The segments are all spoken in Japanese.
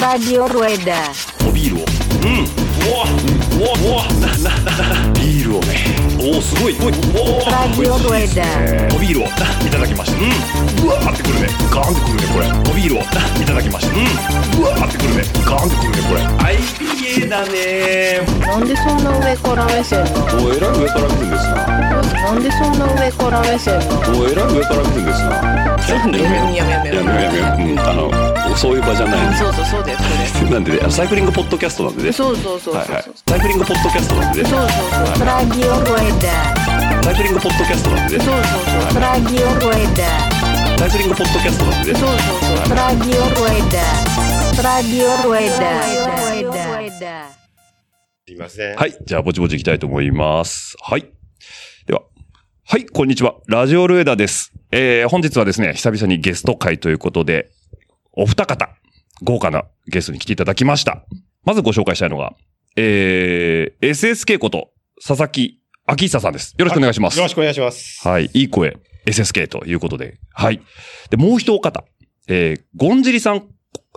Radio Rueda. おビービールをねおおすごいおおおおビールをいただきました。うん。うわってくるね。ガーンってくるね。これ。おビールを。いただきました。うん。うわーってくるねガーンってくるねこれ IPA だねなん。でそん。な上から目線なのおえらい上から来るん。ですななん。でそん。な上から目線なのおえらい上から来るん。ですななん。でやめよやめよやめよやめようやめよううそういう場じゃないそうそうそうですそうですなんでねサイクリングポッドキャストなんでねそうそうそうそうはいはいサイクリングポッドキャストなんでねそうそうそう Rueda. サイクリングポッドキャストなんでねそうそうそう Rueda. サイクリングポッドキャストなんでねそうそうそう Rueda. Rueda. すいません。はい。じゃあ、ぼちぼち行きたいと思います。はい。では。はい、こんにちは。ラジオルエダです。えー、本日はですね、久々にゲスト会ということで、お二方、豪華なゲストに来ていただきました。まずご紹介したいのが、えー、SSK こと、佐々木明久さんです。よろしくお願いします。よろしくお願いします。はい。いい声、SSK ということで。はい。で、もう一お方、えー、ゴンジリさん、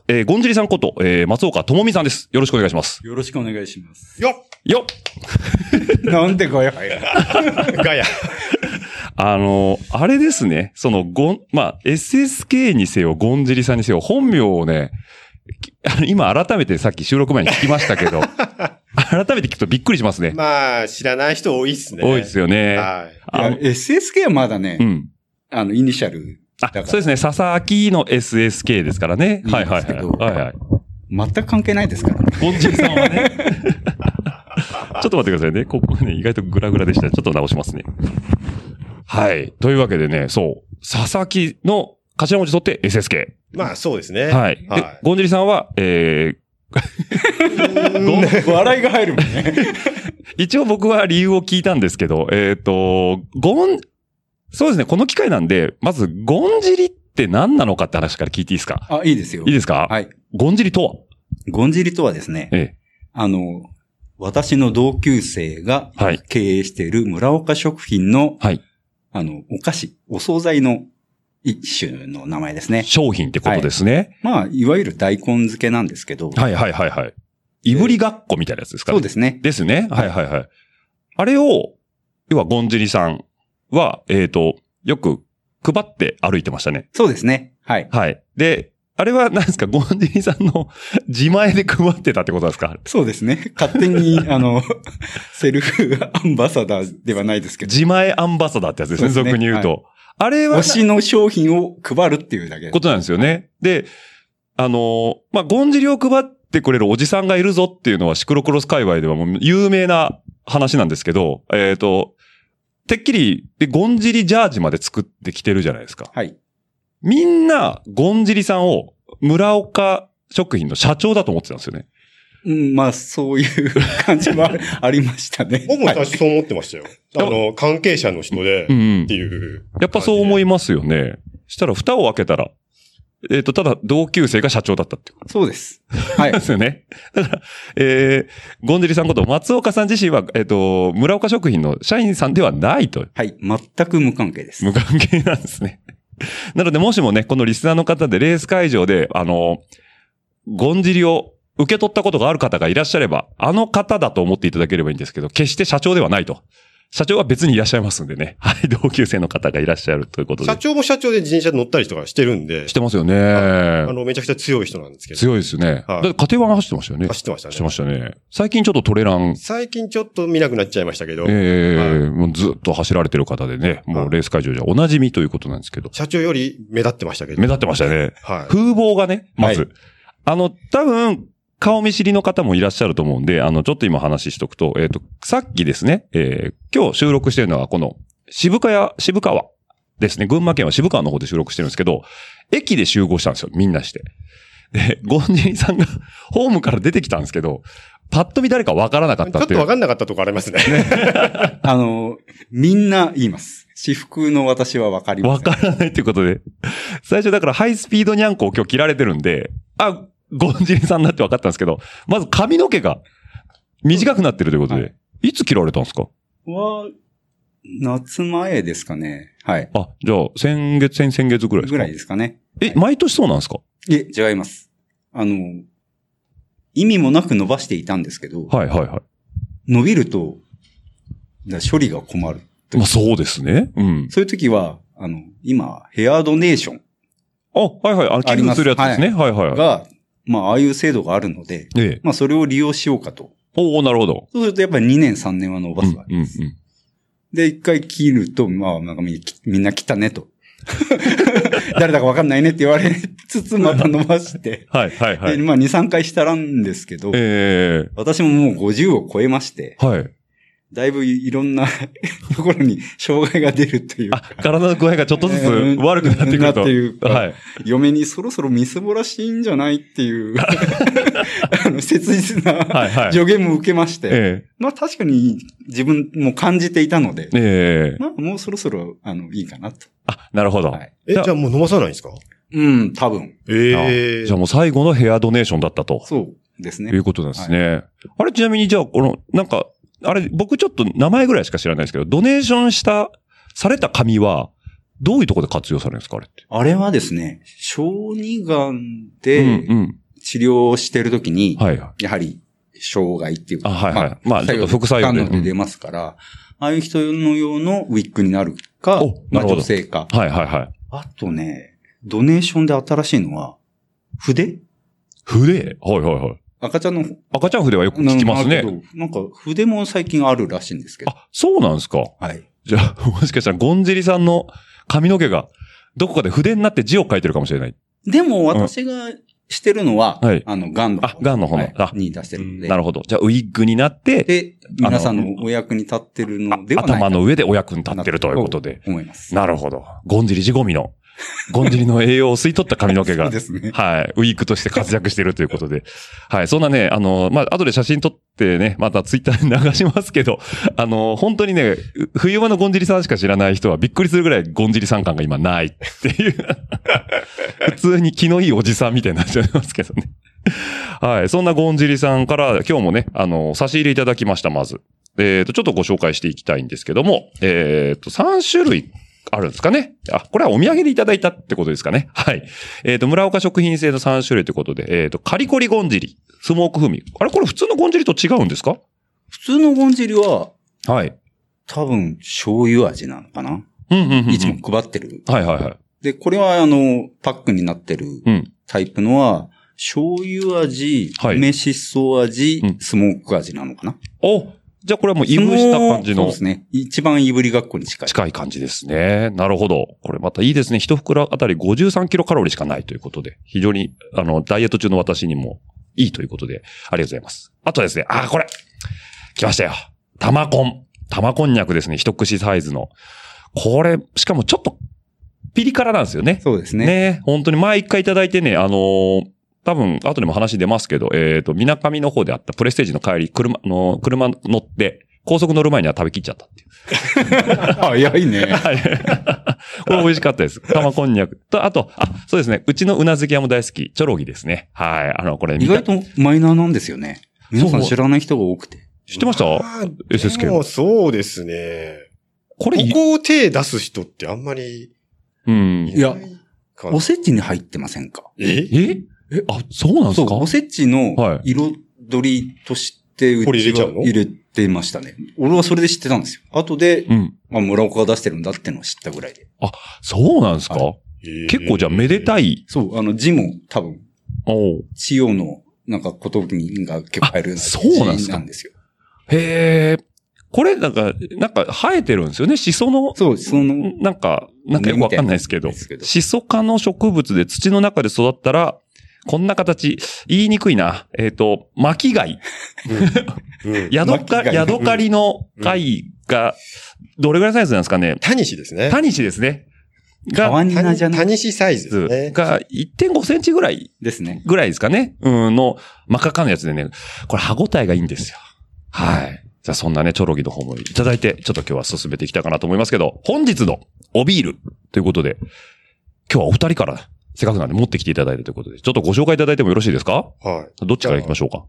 えー、ゴンジリさんこと、えー、松岡智美さんです。よろしくお願いします。よろしくお願いします。よっよっなんでガヤガヤ ガヤ。あの、あれですね。その、ゴン、まあ、SSK にせよ、ゴンジリさんにせよ、本名をね、今改めてさっき収録前に聞きましたけど、改めて聞くとびっくりしますね。まあ、知らない人多いっすね。多いですよね。はい。SSK はまだね、うん。あの、イニシャルだかあ、ら。そうですね。佐々木の SSK ですからね。はいはいはい。はいはい。全く関係ないですからね。ゴンジリさんはね。ちょっと待ってくださいね。ここね、意外とグラグラでした。ちょっと直しますね。はい。というわけでね、そう。佐々木の頭文字取って SSK。まあ、そうですね。はい。では、ゴンジリさんは、えー、笑いが入るもんね。一応僕は理由を聞いたんですけど、えっ、と、ゴン、そうですね、この機会なんで、まず、ゴンジリって何なのかって話から聞いていいですか？あ、いいですよ。いいですか？はい。ゴンジリとは？ゴンジリとはですね、ええ。あの、私の同級生がはい経営している村岡食品の、はい。あの、お菓子、お惣菜の一種の名前ですね。商品ってことですね。まあ、いわゆる大根漬けなんですけど、はい、はい、はいはい。いぶりがっこみたいなやつですかそうですね。ですね。はいはいはい。あれを、要はゴンジリさんは、えっ、と、よく配って歩いてましたね。そうですね。はい。はい。で、あれは何ですか？ゴンジリさんの自前で配ってたってことですか？そうですね。勝手に、あの、セルフアンバサダーではないですけど、自前アンバサダーってやつですね、すね俗に言うと。あれは推しの商品を配るっていうだけことなんですよね。で、あのーまあ、ゴンジリを配ってくれるおじさんがいるぞっていうのはシクロクロス界隈ではもう有名な話なんですけど、えっ、と、てっきり、で、ゴンジリジャージまで作ってきてるじゃないですか。はい。みんな、ゴンジリさんを村岡食品の社長だと思ってたんですよね。うん、まあ、そういう感じはありましたね。僕も最初そう思ってましたよ。あの、関係者の人で、うんうんっていう。やっぱそう思いいますよね。したら蓋を開けたら、えっ、と、ただ同級生が社長だったっていうことそうです。はいで。すよね。だから、えー、ゴンジリさんこと松岡さん自身は、えっ、と、村岡食品の社員さんではないと。はい。全く無関係です。無関係なんですね。なので、もしもね、このリスナーの方でレース会場で、あの、ゴンジリを受け取ったことがある方がいらっしゃれば、あの方だと思っていただければいいんですけど、決して社長ではないと。社長は別にいらっしゃいますんでね。はい、同級生の方がいらっしゃるということで。社長も社長で自転車乗ったりとかしてるんでし、てますよね。あの、めちゃくちゃ強い人なんですけど。強いですよね。はいだって家庭版走ってましたよね。走ってましたねしてましたね。最近ちょっとトレラン、最近ちょっと見なくなっちゃいましたけど、ええはいもうずっと走られてる方でね、もはいうレース会場じゃお馴染みということなんですけど、社長より目立ってましたけど。目立ってましたね。はい。風貌がね、まず。はいあの、多分、顔見知りの方もいらっしゃると思うんで、あの、ちょっと今話しとくと、えっ、と、さっきですね、えー今日収録してるのはこの、渋川、渋川ですね。群馬県は渋川の方で収録してるんですけど、駅で集合したんですよ、みんなして。で、ゴンジリさんが ホームから出てきたんですけど、パッと見誰かわからなかったっいう。ちょってとわかんなかったとこありますね。あの、みんな言います。私服の私はわかりまわせん。からないっていうことで。最初だからハイスピードニャンコを今日切られてるんで、あ、ゴンジリさんだって分かったんですけど、まず髪の毛が短くなってるということで、、はいつ切られたんですか？は、夏前ですかね。はい。あ、じゃあ、先月、先々月ぐらいですか？ぐらいですかね。え、毎年そうなんですか？いえ、違います。あの、意味もなく伸ばしていたんですけど、はいはいはい。伸びると、だ処理が困る。まあそうですね。うん。そういう時は、あの、今、ヘアドネーションあ、はいはい。あの、り付するやつですね。はいはいはい。が、まあ、ああいう制度があるので、ええ。まあ、それを利用しようかと。おおなるほど。そうすると、やっぱり2年3年は伸ばうんすわけです。うんうん。で、一回切ると、まあ、なんかみみんな切ったねと。誰だかわかんないねって言われつつ、また伸ばして。はいはいはで、い。まあ、2、3回したらんですけど、え私ももう50を超えまして、えはい。だいぶいろんな ところに 障害が出るというあか、、体の具合がちょっとずつ悪くなってくると。なっていうかはい。嫁にそろそろみすぼらしいんじゃないっていう、あの切実はいはない助言も受けまして、えまあ確かに自分も感じていたのでえ、ええまあもうそろそろ、あの、いいかなと。あ、なるほど。はいえ、じゃあもう飲まさないんですか？うん、多分。ええじゃあもう最後のヘアドネーションだったと。そうですねいう。ことなんですね。あれちなみにじゃあ、この、なんか、あれ、僕ちょっと名前ぐらいしか知らないですけど、ドネーションした、された紙は、どういうところで活用されるんですかあれって？あれはですね、小児がんうんでうん。治療をしてるときに。やはり、障害っていうか、あはいはいまあ作用ちょっと副作用で出ますから、ああいう人の用のウィッグになるかお、まあ女性か。はいはいはい。あとね、ドネーションで新しいのは、筆？筆？はいはいはい。赤ちゃんの、赤ちゃん筆はよく聞きますね。なんかなんか筆も最近あるらしいんですけど。あ、そうなんですか？はい。じゃあ、もしかしたらゴンジリさんの髪の毛が、どこかで筆になって字を書いてるかもしれない。でも私がしてるのは、はいあの、ガンの。あガンの方のはいあに出してるので。なるほど。じゃあ、ウィッグになって、で、皆さんのお役に立ってるのではないか頭の上でお役に立ってるということで。思います。なるほど。ゴンジリ地ゴミの、ゴンジリの栄養を吸い取った髪の毛そが、ね。はい、ウィークとして活躍しているということで。はい、そんなね、あの、まあ、後で写真撮ってね、またツイッターに流しますけど、あの、本当にね、冬場のゴンジリさんしか知らない人はびっくりするぐらいゴンジリさん感が今ないっていう。普通に気のいいおじさんみたいになっちゃいますけどね。はい。そんなゴンジリさんから今日もね、あの、差し入れいただきました、まず。えっ、と、ちょっとご紹介していきたいんですけども、えっ、と、3種類あるんですかね。あ、これはお土産でいただいたってことですかね。はい。えっ、と、村岡食品製の3種類ということで、えっ、と、カリコリゴンジリ、スモーク風味。あれこれ普通のゴンジリと違うんですか？普通のゴンジリは、はい。多分、醤油味なのかな、うんうんうんうん。いつも配ってる。はいはいはい。で、これはあの、パックになってるうん。タイプのは、醤油味、はい梅しそ味、うんスモーク味なのかな？おじゃあこれはもういぶした感じのそうですね。一番いぶりがっこに近い。近い感じですね。なるほど。これまたいいですね。一袋あたり53キロカロリーしかないということで、非常に、あの、ダイエット中の私にもいいということで、ありがとうございます。あとですね、あ、これ来ましたよ。玉こん。玉こんにゃくですね。一口サイズの。これ、しかもちょっと、ピリ辛なんですよね。そうですね。ね本当に前一回いただいてね、あのー多分、後でも話出ますけど、えっ、と、みなかみの方であったプレステージの帰り、車、の、車乗って、高速乗る前には食べきっちゃったっていう。早いね。はい。これ美味しかったです。玉こんにゃく。と、あと、あ、そうですね。うちのうなずき屋も大好き。チョロギですね。はい。あの、これ、意外とマイナーなんですよね。皆さん知らない人が多くて。知ってました、SSK でもそうですね。ここれ、いこを手出す人ってあんまりうん。いないかなおせちに入ってませんか？え？え？え、あ、そうなんですそう、かおせちのはい彩りとして、うこれ入れちは入れてましたね。俺はそれで知ってたんですよ。後で、うん。まあ、村岡が出してるんだってのを知ったぐらいで。そうなんですか、は結構じゃあめでたい。い。そう、あの字も多分、おう千代の、なんか、ことにが結構入るようなあそうなんですよ。へえ。これ、なんか、なんか生えてるんですよね？シソの、そう、その、なんか、なんかよくわかんないですけどですけ、どシソ科の植物で土の中で育ったら、こんな形、言いにくいな。えっ、と、巻貝。うん。ヤドカ、巻貝ヤドカリの貝が、どれぐらいのサイズなんですかね。タニシですね。タニシですね。が、川ニナじゃないタニシサイズですね。が1.5センチぐらい、ですね。ぐらいですかね。うん、の、真っ赤っかのやつでね、これ歯応えがいいんですよ。はい。じゃあそんなね、チョロギの方もいただいて、ちょっと今日は進めていきたいかなと思いますけど、本日のおビールということで、今日はお二人から、せっかくなんで持ってきていただいるということで、ちょっとご紹介いただいてもよろしいですか？はい。どっちから行きましょうか？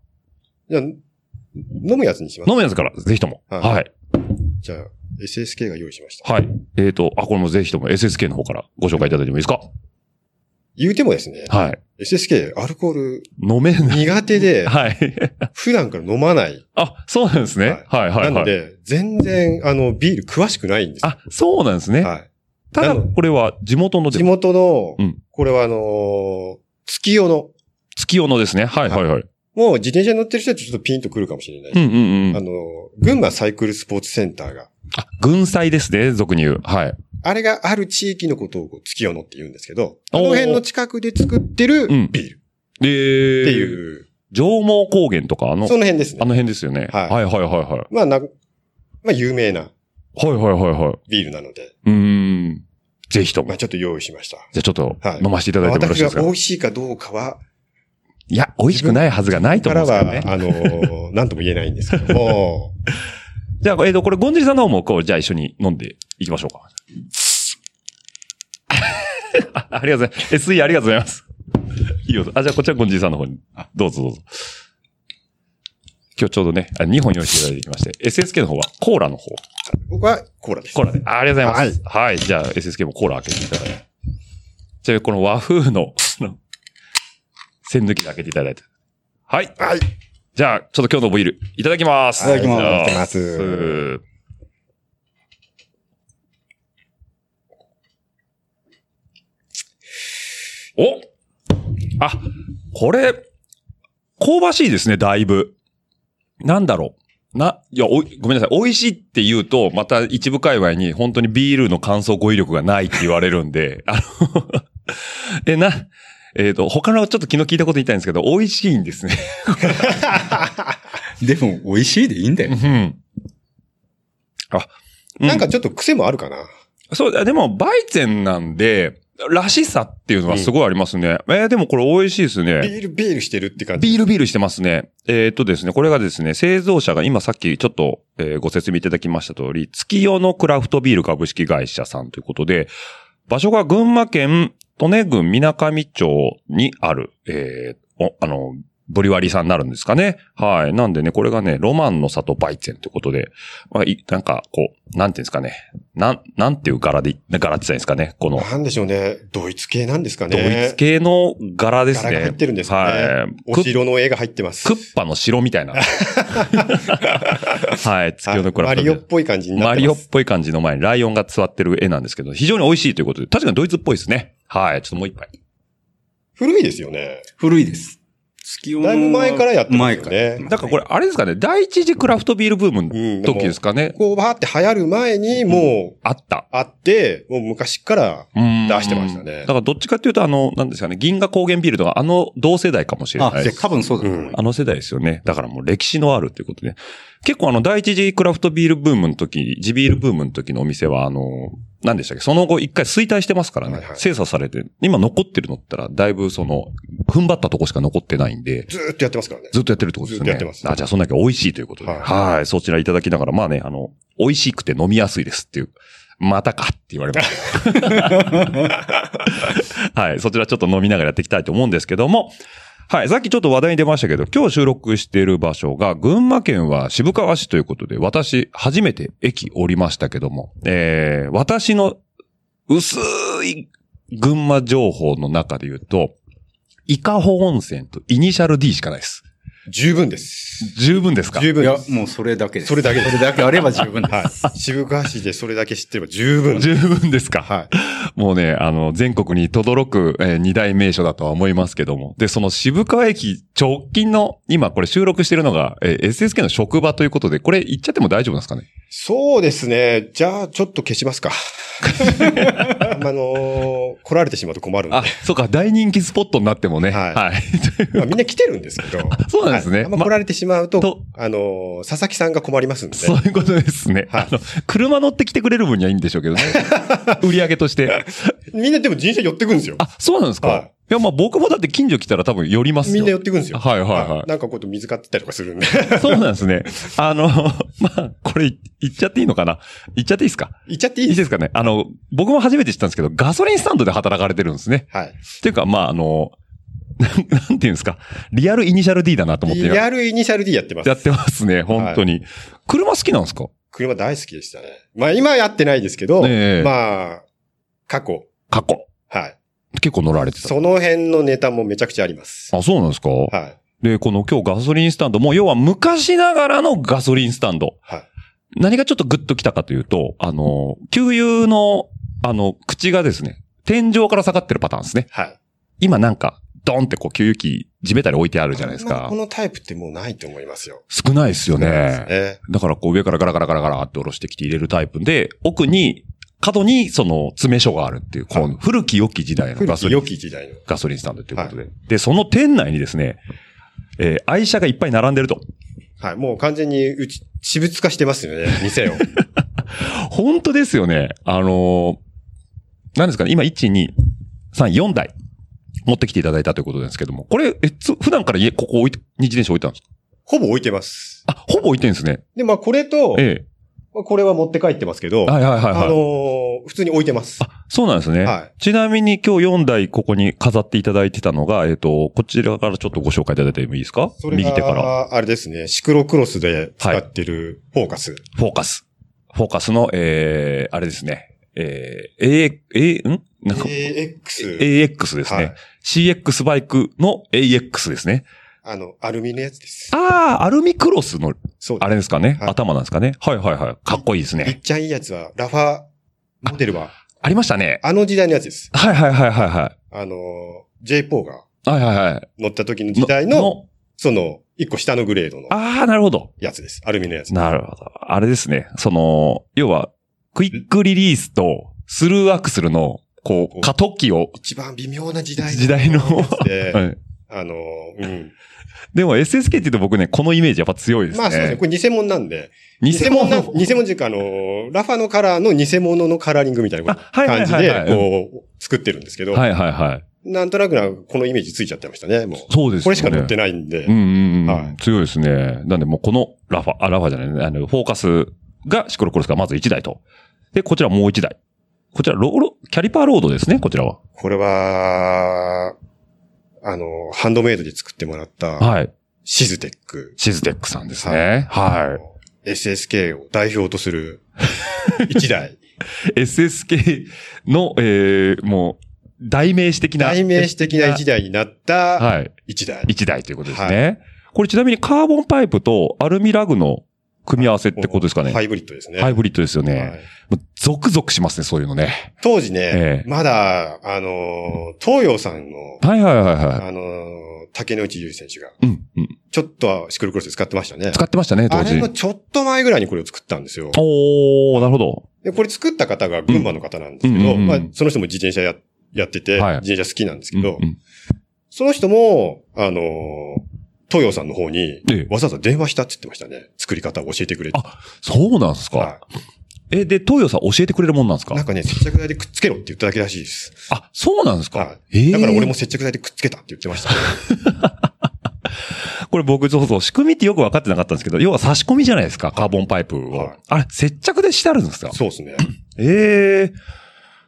じゃあ、飲むやつにします。飲むやつから、ぜひとも。は。はいじゃあ、SSK が用意しました。はい。えっ、と、あ、これもぜひとも SSK の方からご紹介いただいてもいいですか？言うてもですね、はい。SSK、アルコール飲めない。苦手で、はい。普段から飲まない。あ、そうなんですね。はい、はい、はい。なので、全然、あの、ビール詳しくないんですよ。あ、そうなんですね。はい。ただ、これは地元ので地元の、うんこれはあのー月夜の、月夜のですね。はい、はい、はい。もう自転車に乗ってる人はちょっとピンとくるかもしれない。うん、うん、うん。あの、群馬サイクルスポーツセンターが、あ、軍祭ですね、俗に言う。はい。あれがある地域のことをこう月夜のって言うんですけど、おーあの辺の近くで作ってるビうんールで、っていう、上毛高原とか、あの、その辺ですね。あの辺ですよね。はいはい、はい、はい、はい。まあな、まあ有名なはい、はい、はい、はい。ビールなので、うーん。ぜひとも。まあちょっと用意しました。じゃあちょっとはい飲ませていただいてもよろしいですか、私が美味しいかどうかは、いや、美味しくないはずがないと思からうんですけどね。は、あのー、なんとも言えないんですけども、じゃあ、えっ、と、これ、ゴンジリさんの方も、こう、じゃあ一緒に飲んでいきましょうか。あ ありがとうございます。SE ありがとうございます。いいよ。あ、じゃあこっちはゴンジリさんの方に。あどうぞどうぞ。今日ちょうどね、あ2本用意していただいてきまして、SSK の方はコーラの方。僕はコーラです。コーラで。あありがとうございます。はい。じゃあ SSK もコーラ開けていただいて。じゃあこの和風の、その、栓抜きで開けていただいて。はい。はい。じゃあ、ちょっと今日のビール、いただきます。いただきますいただきますおあ、これ、香ばしいですね、だいぶ。なんだろう。な、いや、おいごめんなさい。美味しいって言うと、また一部界隈に本当にビールの感想語彙力がないって言われるんで、あの、え、な、えっ、と、他のちょっと昨日聞いたこと言いたいんですけど、美味しいんですね。でも、美味しいでいいんだよ。うん。あ、うなんかちょっと癖もあるかな。そう、あでも、バイゼンなんで、らしさっていうのはすごいありますね。えーでもこれ美味しいですビね。ール、ビールしてるって感じ。ビールビールしてますね。えーっとですね、これがですね、製造者が今さっきちょっと、えーご説明いただきました通り、月夜のクラフトビール株式会社さんということで、場所が群馬県利根郡水上町にある、えーおあの、ブリワリさんになるんですかね。はい。なんでね、これがね、ロマンの里バイツェンということで、まあ、いなんか、こう、なんていうんですかね。なん、なんていう柄で、柄って言ったんですかね。この、なんでしょうね。ドイツ系なんですかね。ドイツ系の柄ですね。柄が入ってるんですかねはい。お城の絵が入ってます。クッパの城みたいな。はい。月夜のクラマリオっぽい感じになってます。マリオっぽい感じの前にライオンが座ってる絵なんですけど、非常に美味しいということで、確かにドイツっぽいですね。はい。ちょっともう一杯。古いですよね。古いです。月夜のだいぶ前からやってますよねだからこれ、あれですかね、第一次クラフトビールブームの時ですかね。こう、バーって流行る前にもう、あった。あって、もう昔から、うん出してましたねだからどっちかっていうと、あの、なんですかね、銀河高原ビールとか、あの同世代かもしれないあ、です。多分そうだと思います。あの世代ですよね。だからもう歴史のあるということで。結構あの、第一次クラフトビールブームの時、地ビールブームの時のお店は、あの、何でしたっけ？その後一回衰退してますからね。はいはい精査されて、今残ってるのって言ったら、だいぶその、踏ん張ったとこしか残ってないんで、ずーっとやってますからね。ずっとやってるってことですよね。ずっとやってますあ、じゃあそんだけ美味しいということで。は。はいいそちらいただきながら、まあね、あの、美味しくて飲みやすいですっていう。またかって言われました。はい。そちらちょっと飲みながらやっていきたいと思うんですけども、はい。さっきちょっと話題に出ましたけど、今日収録している場所が、群馬県は渋川市ということで、私、初めて駅降りましたけども、えー、私の薄い群馬情報の中で言うと、伊香保温泉とイニシャル D しかないです。十分です。十分ですか？十いや分です。、もうそれだけです。それだけですそれだけあれば十分です。はい。渋川市でそれだけ知ってれば十分です。十分ですか？はい。もうね、あの、全国に轟く、えー二大名所だとは思いますけども。で、その渋川駅直近の、今これ収録してるのが、えー SSK の職場ということで、これ言っちゃっても大丈夫なんですかね？そうですね。じゃあ、ちょっと消しますか。あのー来られてしまうと困るんで。あ、そうか、大人気スポットになってもね。はいはい。まあ、みんな来てるんですけど。そうなんですねまはいあんま来られてしまうと、とあのー佐々木さんが困りますんで。そういうことですね。はいあの、車乗ってきてくれる分にはいいんでしょうけどね。売り上げとして。みんなでも人生寄ってくんですよ。あ、そうなんですか、はいい、や、まあ僕もだって近所来たら多分寄りますよ。みんな寄ってくんですよ。はいはいはいなんかこうやって水買ってたりとかするんで。そうなんですね。あの、まあ、これ言っちゃっていいのかな？言っちゃっていいですか？行っちゃっていいでいいですすかね？あの、僕も初めて知ったんですけど、ガソリンスタンドで働かれてるんですね。はい。っていうか、まあ、あの、なんていうんですか？リアルイニシャル D だなと思ってリアルイニシャル D やってます。やってますね、本当に。車好きなんですか？車大好きでしたね。まあ今はやってないですけど、ええまあ、過去。過去。はい。結構乗られてた。その辺のネタもめちゃくちゃあります。あ、そうなんですか？はい。で、この今日ガソリンスタンド、もう要は昔ながらのガソリンスタンド。はい。何がちょっとグッときたかというと、あの、給油の、あの、口がですね、天井から下がってるパターンですね。はい。今なんか、ドンってこう給油機地べたり置いてあるじゃないですかまあこ。のタイプってもうないと思いますよ。少ないですよね。ね。だからこう上からガラガラガラガラって下ろしてきて入れるタイプで、奥に、角にその詰め所があるっていう、こ古き良き時代の古きガソリン良き時代の。ガソリンスタンドということで。で、その店内にですね、えー愛車がいっぱい並んでると。はい。もう完全にうち、私物化してますよね、店を。本当ですよね。あのー何ですかね、今、1、2、3、4台持ってきていただいたということですけども、これ、え、つ普段から家、ここ置いて、二自転車置いてあるんですか？ほぼ置いてます。あ、ほぼ置いてるんですね。で、まあこれと、えまあこれは持って帰ってますけど、え。はいはいはいはい。あのー普通に置いてます。あ、そうなんですね。はいちなみに今日4台ここに飾っていただいてたのが、えっ、と、こちらからちょっとご紹介いただいてもいいですか？それ右手から。が、あれですね、シクロクロスで使ってるフォーカス。フォーカス。フォーカスの、えー、あれですね。えー、A、A、ん？なんか、AX。AX ですね、はい CX バイクの AX ですね。あの、アルミのやつです。ああ、アルミクロスの、そうあれですかね、はい頭なんですかね？はいはいはい。かっこいいですいね。っちゃんいいやつは、ラファモデルは、ありましたね。あの時代のやつです。はいはいはいはいはい。あのー、J ポーがはいはいはい。乗った時の時代の、その、一個下のグレードのああ、なるほど。やつです。アルミのやつ。なるほど。あれですね。その、要は、クイックリリースとスルーアクスルの、こう、過渡期を、一番微妙な時代時代の はいあのー、うん。でも SSK って言うと僕ね、このイメージやっぱ強いですね。まあそうですね。これ偽物なんで。偽物？な、偽物っていうか、あのー、ラファのカラーの偽物のカラーリングみたいな感じで、こう、作ってるんですけど、はいはいはい。なんとなくな、このイメージついちゃってましたね、もう。そうですよね。これしか乗ってないんでうん。うんうん。はい強いですね。なんでもうこのラファ、あ、ラファじゃないね。あの、フォーカスがシクロクロスがまず1台と。で、こちらもう1台。こちら、ローロ、キャリパーロードですね、こちらは。これは、あの、ハンドメイドで作ってもらった、はい。シズテック。シズテックさんですね。は SSK を代表とする一台。い。SSK の、えー、もう、代名詞的な。代名詞的な一台になったはい。一台。1台ということですね。これちなみにカーボンパイプとアルミラグの組み合わせってことですかね。ハイブリッドですね。ハイブリッドですよね。はいゾクゾクしますね、そういうのね。当時ね、ええまだ、あのー、東洋さんの、はいはいはいはあのー、竹野内優選手が、い。うん、うん。ちょっとはシクロクロスで使ってましたね。使ってましたね、当時あれ。のちょっと前ぐらいにこれを作ったんですよ。おー、なるほど。で、これ作った方が群馬の方なんですけど、まあ、その人も自転車ややってて、はい自転車好きなんですけど、うんうんその人も、あのー、東洋さんの方にええ、わざわざ電話したって言ってましたね。作り方を教えてくれって。あそうなんですか？はえ、で、東洋さん教えてくれるもんなんですか？い。なんかね、接着剤でくっつけろって言っただけらしいです。あ、そうなんですか？はい。ええだから俺も接着剤でくっつけたって言ってました、ね。これ僕、そうそう、仕組みってよく分かってなかったんですけど、要は差し込みじゃないですか、カーボンパイプを。はいあれ、接着でしてあるんですか？そうですね。ええ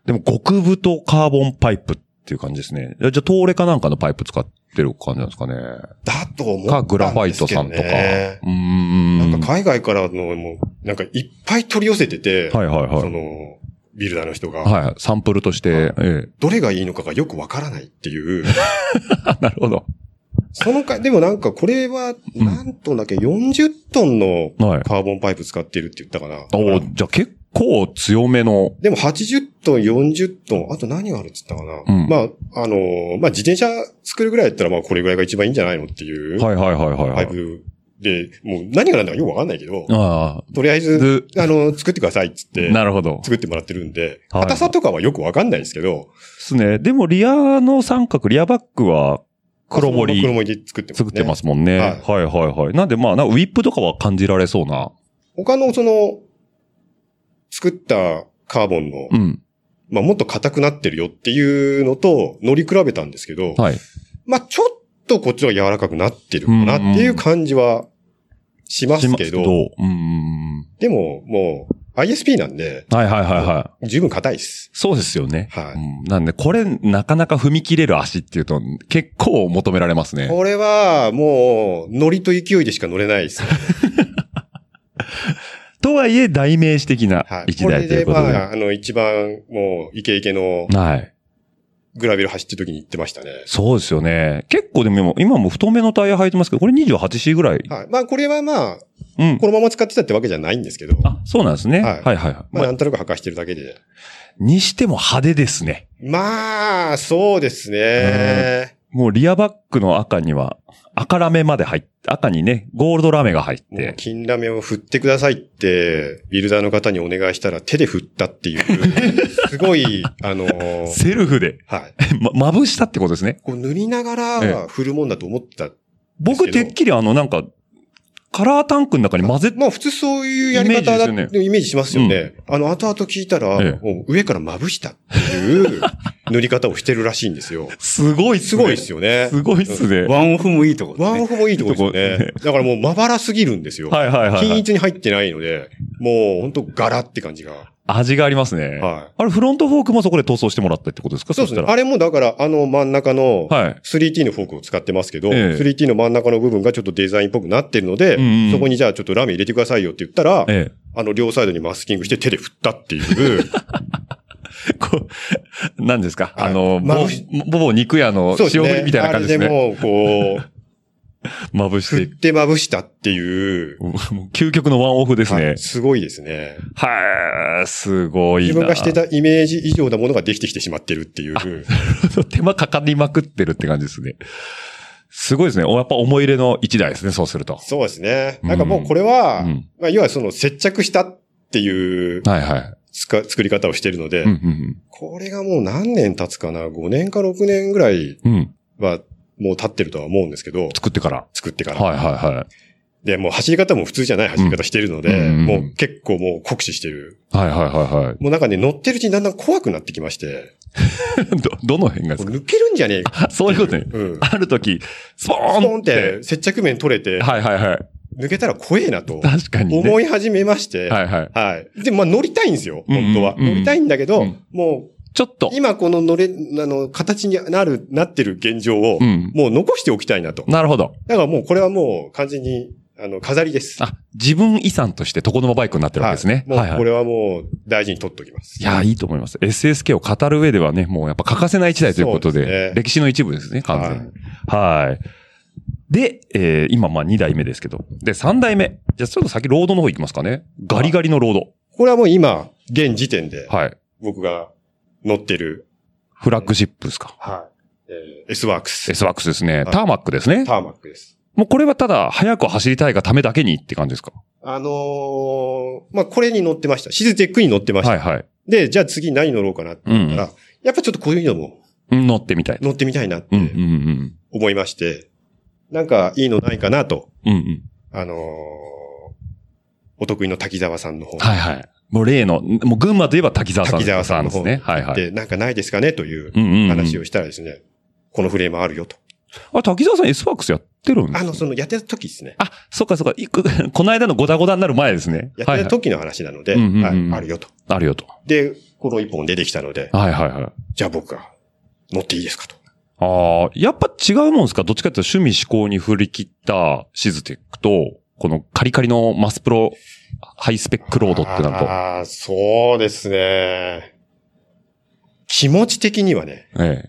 でも極太カーボンパイプっていう感じですね。じゃあ、東レかなんかのパイプ使ってる感じなんですかね。だと思ったんですけど、ね。か、グラファイトさんとか。うーん。なんか海外からの、もう、なんかいっぱい取り寄せてて、はいはいはい。その、ビルダーの人が、はい。サンプルとして、はいえどれがいいのかがよくわからないっていう。え。なるほど。そのか、でもなんかこれは、うんなんとだっけ40トンのはい。カーボンパイプ使ってるって言ったかな。おーじゃあ結構強めの。でも80トン、40トン、あと何があるって言ったかな。うんまあ、あのーまあ、自転車作るぐらいだったら、まあ、これぐらいが一番いいんじゃないのっていう、はいはいはいはい、パはい。で、もう何が何だかよくわかんないけど、あとりあえあ。ず、で、あの、作ってくださいって言って、なるほど。作ってもらってるんで、はい硬さとかはよくわかんないですけど、ですね。でも、リアの三角、リアバックは、黒森黒森で作ってます、ね。作ってますもんね。ははいいはいはい。なんで、まあ、ウィップとかは感じられそうな。他のその、作ったカーボンの、うん。まあもっと硬くなってるよっていうのと乗り比べたんですけど、はい。まあちょっとこっちは柔らかくなってるかなっていう感じはしますけど、うん。でももう ISP なんで、はいはいはいはい。十分硬いです。そうですよね。はいうんなんで、これ、なかなか踏み切れる足っていうと、結構求められますね。これはもう、ノリと勢いでしか乗れないですよ。とはいえ代名詞的なはい。一これで、台ということで。まあ、あの、一番、もう、イケイケのはい。グラビル走ってる時に行ってましたね。そうですよね。結構でも今今も太めのタイヤ履いてますけど、これ 28C ぐらい。はい。まあ、これはまあ、うん。このまま使ってたってわけじゃないんですけど、あ、そうなんですね。ははいいはいはい。まあ、まあなんとなく履かしてるだけで。にしても派手ですね。まあ、そうですね。もうリアバックの赤には赤ラメまで入って、赤にね、ゴールドラメが入って。金ラメを振ってくださいって、ビルダーの方にお願いしたら手で振ったっていう、すごい、あのーセルフで、はい。ま、まぶしたってことですね。こう塗りながら振るもんだと思った。僕、てっきりあの、なんか、カラータンクの中に混ぜ、まあ普通そういうやり方だイメージですよイメージしますよね。あの、後々聞いたら、ええもう上からまぶしたっていう塗り方をしてるらしいんですよ。すごいっすね。すごいですよね。すごいっすね。ワンオフもいいとこですね。ワンオフもいいとこですよね。だからもうまばらすぎるんですよ。はいはいはいはい。均一に入ってないので、もう本当柄って感じが。味がありますね。はあれ、フロントフォークもそこで塗装してもらったってことですか？そうですね。あれもだから、あの真ん中のはい。3T のフォークを使ってますけど、ええ 3T の真ん中の部分がちょっとデザインっぽくなってるので、うんうんそこにじゃあちょっとラメ入れてくださいよって言ったら、えあの両サイドにマスキングして手で振ったっていう。え。こう、何ですか、はいあの、ボまぶしボボ肉屋の。塩振りみたいな感じですね。あれでもう、こう、まぶ振っして。てまぶしたっていう。もう究極のワンオフですねはい。すごいですね。はい、すごいな。自分がしてたイメージ以上なものができてきてしまってるっていう。手間かかりまくってるって感じですね。すごいですね。おやっぱ思い入れの一台ですね、そうすると。そうですね。なんかもうこれは、うんまあ、要はその接着したっていうはいはい。つか作り方をしてるので、うんうんこれがもう何年経つかな ?5 年か6年ぐらいうん。うん。はもう経ってるとは思うんですけど、作ってから。作ってから。はいはいはい。で、もう走り方も普通じゃない走り方してるので、うんうんもう結構もう酷使してる。はいはいはいはい。もうなんかね、乗ってるうちにだんだん怖くなってきまして、ど、どの辺がですか？抜けるんじゃねえか。あ そういうことね。うん。ある時、スポスポンっーンってて。接着面取れて、はいはいはい。抜けたら怖えなと確かにね。思い始めまして、はいはい。はい。で、まあ乗りたいんですよ、うんうん本当は。うん乗りたいんだけど、うんもちょっとう、。今この乗れ、あの、形になる、なってる現状を、うん。もう残しておきたいなと。なるほど。だからもうこれはもう完全に、あの、飾りです。あ、自分遺産として床の間バイクになってるわけですね。はいはい。はいこれはもう大事に取っておきます。いや、いいと思います。SSK を語る上ではね、もうやっぱ欠かせない一台ということで、ですね歴史の一部ですね、完全に。はい。で、えー今まあ2台目ですけど。で、3台目。じゃあちょっと先ロードの方行きますかね。ガリガリのロード。これはもう今、現時点で、はい。僕が乗ってる、フラッグシップですか？はい。えー、S ワークス。S ワックスですね。はいターマックですね。ターマックです。もうこれはただ、早く走りたいがためだけにって感じですか？あのーまあ、これに乗ってました。シズテックに乗ってました。はいはい。で、じゃあ次何乗ろうかなって言ったら、やっぱちょっとこういうのもうん乗ってみたい。乗ってみたいなっうんうんうてん。思いまして、なんかいいのないかなと、うんうん。あのーお得意の滝沢さんの方はいはい。もう例の、もう群馬といえば滝沢さん滝沢さんですね。はいはい。で、なんかないですかねという話をしたらですね、このフレームあるよと。あ、滝沢さん S ワックスやってるんですかあの、その、やってた時ですね。あ、そっかそっか。この間のゴダゴダになる前ですね。やって。た時の話なので、あるよと。あるよと。で、この一本出てきたので、はいはいはい。じゃあ僕が乗っていいですかと。ああ、やっぱ違うもんですか？どっちかというと趣味思考に振り切ったシズテックと、このカリカリのマスプロハイスペックロードってなると。ああ、そうですね。気持ち的にはね、え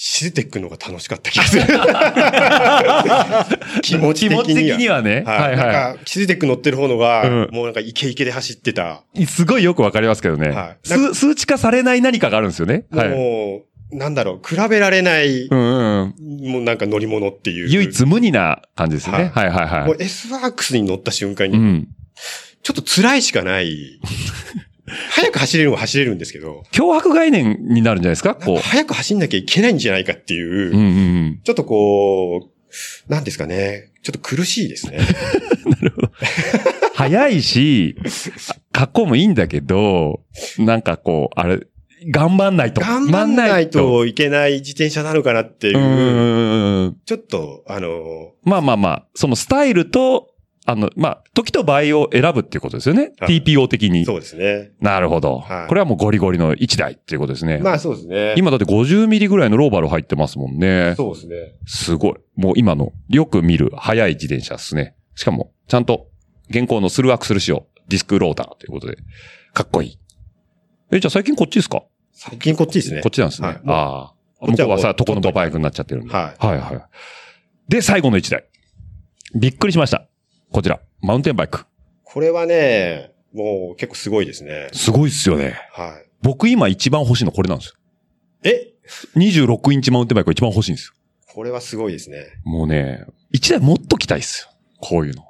シズテックの方が楽しかった気がする。気持え。ち的には。気持ち的にはね。は。はいいはなんか、シズテック乗ってる方のが、うんもうなんかイケイケで走ってた。い。すごいよくわかりますけどね。はい数数値化されない何かがあるんですよね。はい。もう、なんだろう、比べられない、うんうん。もうなんか乗り物っていう。唯一無二な感じですね。はいはいはい。もう S ワークスに乗った瞬間に、うん。ちょっと辛いしかない。早く走れるのは走れるんですけど、脅迫概念になるんじゃないですか？こか早く走んなきゃいけないんじゃないかっていう、う。うんうんうん。ちょっとこう、なんですかね。ちょっと苦しいですね。早いし、格好もいいんだけど、なんかこう、あれ、頑張んないと。頑張んないといけない自転車なのかなっていうう。ちょっと、あの、まあまあまあ、そのスタイルと、あの、まあ、時と場合を選ぶっていうことですよね。はい TPO 的に。そうですね。なるほど、はいこれはもうゴリゴリの1台っていうことですね。まあそうですね。今だって50ミリぐらいのローバル入ってますもんね。そうですね。すごい。もう今のよく見る速い自転車ですね。しかも、ちゃんと現行のスルーアクスル仕様。ディスクローターということで、かっこいい。え、じゃあ最近こっちですか？最近こっちですね。こっちなんですね。はいああ。向こうはさ、とこのババイクになっちゃってるんで。ははいはい。で、最後の一台。びっくりしました。こちら。マウンテンバイク。これはね、もう結構すごいですね。すごいっすよね。は僕今一番欲しいのこれなんですよ。い。え26インチマウンテンバイクが一番欲しいんですよ。これはすごいですね。もうね、一台もっと着たいっすよ。こういうの。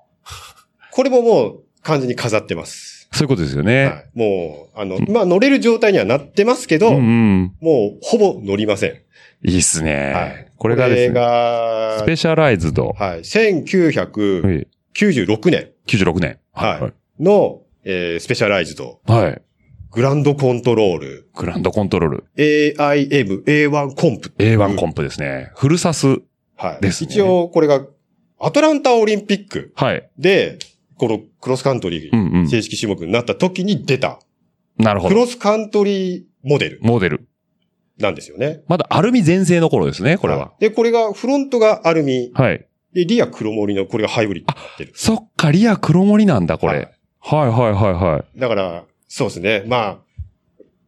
これももう完全に飾ってます。そういうことですよね。はい。もう、あの、まあ、乗れる状態にはなってますけど、うんうん。もうほぼ乗りません。いいっすね。はい。これがですね、がスペシャライズド。はい。1996はい年96年。はいの、えースペシャライズド、はい。はい。グランドコントロール、グランドコントロール。AIM A1 コンプ。A1 コンプですね。フルサス。はい。ですね一応、これが、アトランタオリンピックはい。で、このクロスカントリー正式種目になった時に出た、なるほど。クロスカントリーモデルモデル。なんですよね。まだアルミ全盛の頃ですね、これは。いで、これが、フロントがアルミ、はい。で、リア黒森の、これがハイブリッドになってる。そっか、リア黒森なんだ、これ。はいはいはいはだから、そうですね。まあ、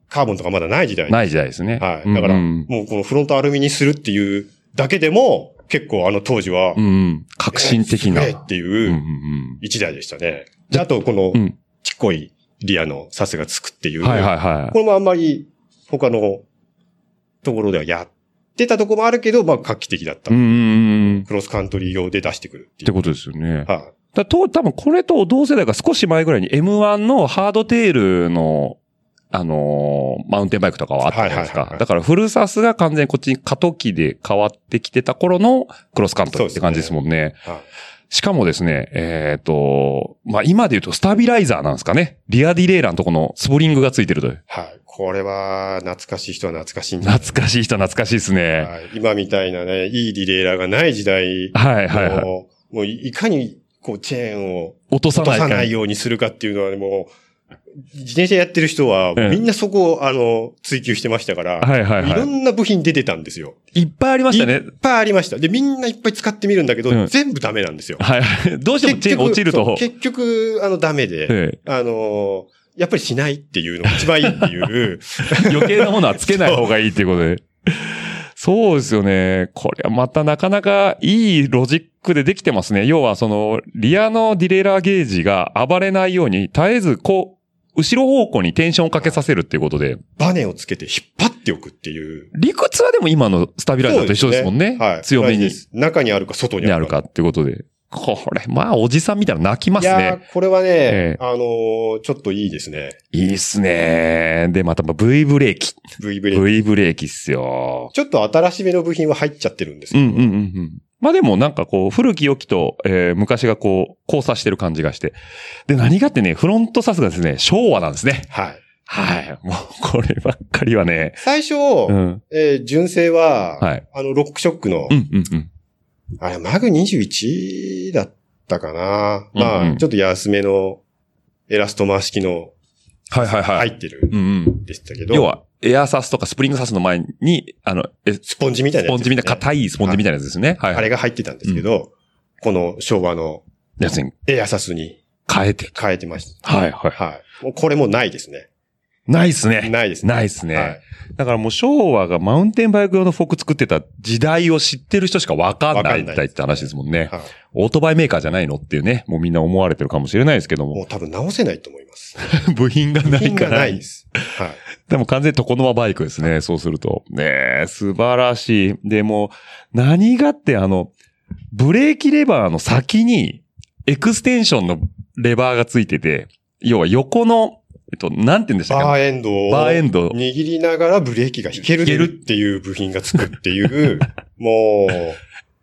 カーボンとかまだない時代い。ない時代ですね。はい。だから、うんもうこのフロントアルミにするっていうだけでも、結構あの当時はうん。う、ん。革新的な。っていうん一台でしたね。であと、この。ちっこいリアのサスがつくっていう。はいはいはこれもあんまり他のところではやってたところもあるけど、まあ画期的だった。クロスカントリー用で出してくるっていう。ってことですよね。はだと、多分これと同世代が少し前ぐらいに M1 のハードテールの、あのーマウンテンバイクとかはあったじゃないですか。だからフルサスが完全にこっちに過渡期で変わってきてた頃のクロスカントリーって感じですもんね。い。はい。しかもですね、えっ、と、まあ、今で言うとスタビライザーなんですかね。リアディレイラーのとこのスプリングがついてるという。はい。これは懐かしい人は懐かしいん懐かしい人は懐かしいですね。はい。今みたいなね、いいディレイラーがない時代はいはいはい。もういかにこうチェーンを落とさないかさないようにするかっていうのはね、もう、自転車やってる人は、ええみんなそこを、あの、追求してましたから、はいはいはいろんな部品出てたんですよ。いっぱいありましたねいっ。ぱいありました。で、みんないっぱい使ってみるんだけど、うん全部ダメなんですよ。はいはい。どうしてもチェーンが落ちると。結局、あの、ダメで、えあの、やっぱりしないっていうのが一番いいっていう。え 余計なものはつけない方がいいっていうことで。そうですよね。これはまたなかなかいいロジックでできてますね。要はその、リアのディレイラーゲージが暴れないように、絶えずこう、後ろ方向にテンションをかけさせるっていうことで、バネをつけて引っ張っておくっていう。理屈はでも今のスタビライザーと一緒ですもんね。はい。強めに中にあるか外にあるか。にあるかっていうことで。これ、まあ、おじさん見たら泣きますいやね。ーこれはね、ええあのーちょっといいですね。いいっすね。で、また V ブレーキ。V ブレーキ。V ブレーキっすよ。ちょっと新しめの部品は入っちゃってるんですけど。うんうんうんうん。まあでもなんかこう、古き良きと、えー昔がこう、交差してる感じがして。で、何がってね、フロントサスがですね、昭和なんですね。はい。はい。もう、こればっかりはね。最初、うん。えー純正は、はいあの、ロックショックの、うんうんうん。あれ、マグ21だったかな。まあ、うんうんちょっと安めのエラストマー式のはいはいはい。入ってるうんうん。でしたけど、要は、エアサスとかスプリングサスの前に、あの、えススポンジみたいなやつ、ポンジみたいな、硬いスポンジみたいなやつですね。はい。あれが入ってたんですけど、この昭和のやつにエアサスに変えて。変えてました。はいはい。はい。もうこれもないですね。ないっすね。ないですね。ないっすね。はいだからもう昭和がマウンテンバイク用のフォーク作ってた時代を知ってる人しかわかんないわかんないって話ですもんね。はいオートバイメーカーじゃないのっていうね、もうみんな思われてるかもしれないですけども、もう多分直せないと思います。部品がないから。品がないです。はい。でも完全に床の間バイクですね、そうすると。ねえ、素晴らしい。でも、何がってあの、ブレーキレバーの先に、エクステンションのレバーがついてて、要は横の、えっと、なんて言うんでしたっけ？バーエンドをバーエンド握りながらブレーキが引ける引けるっていう部品がつくっていう、もう、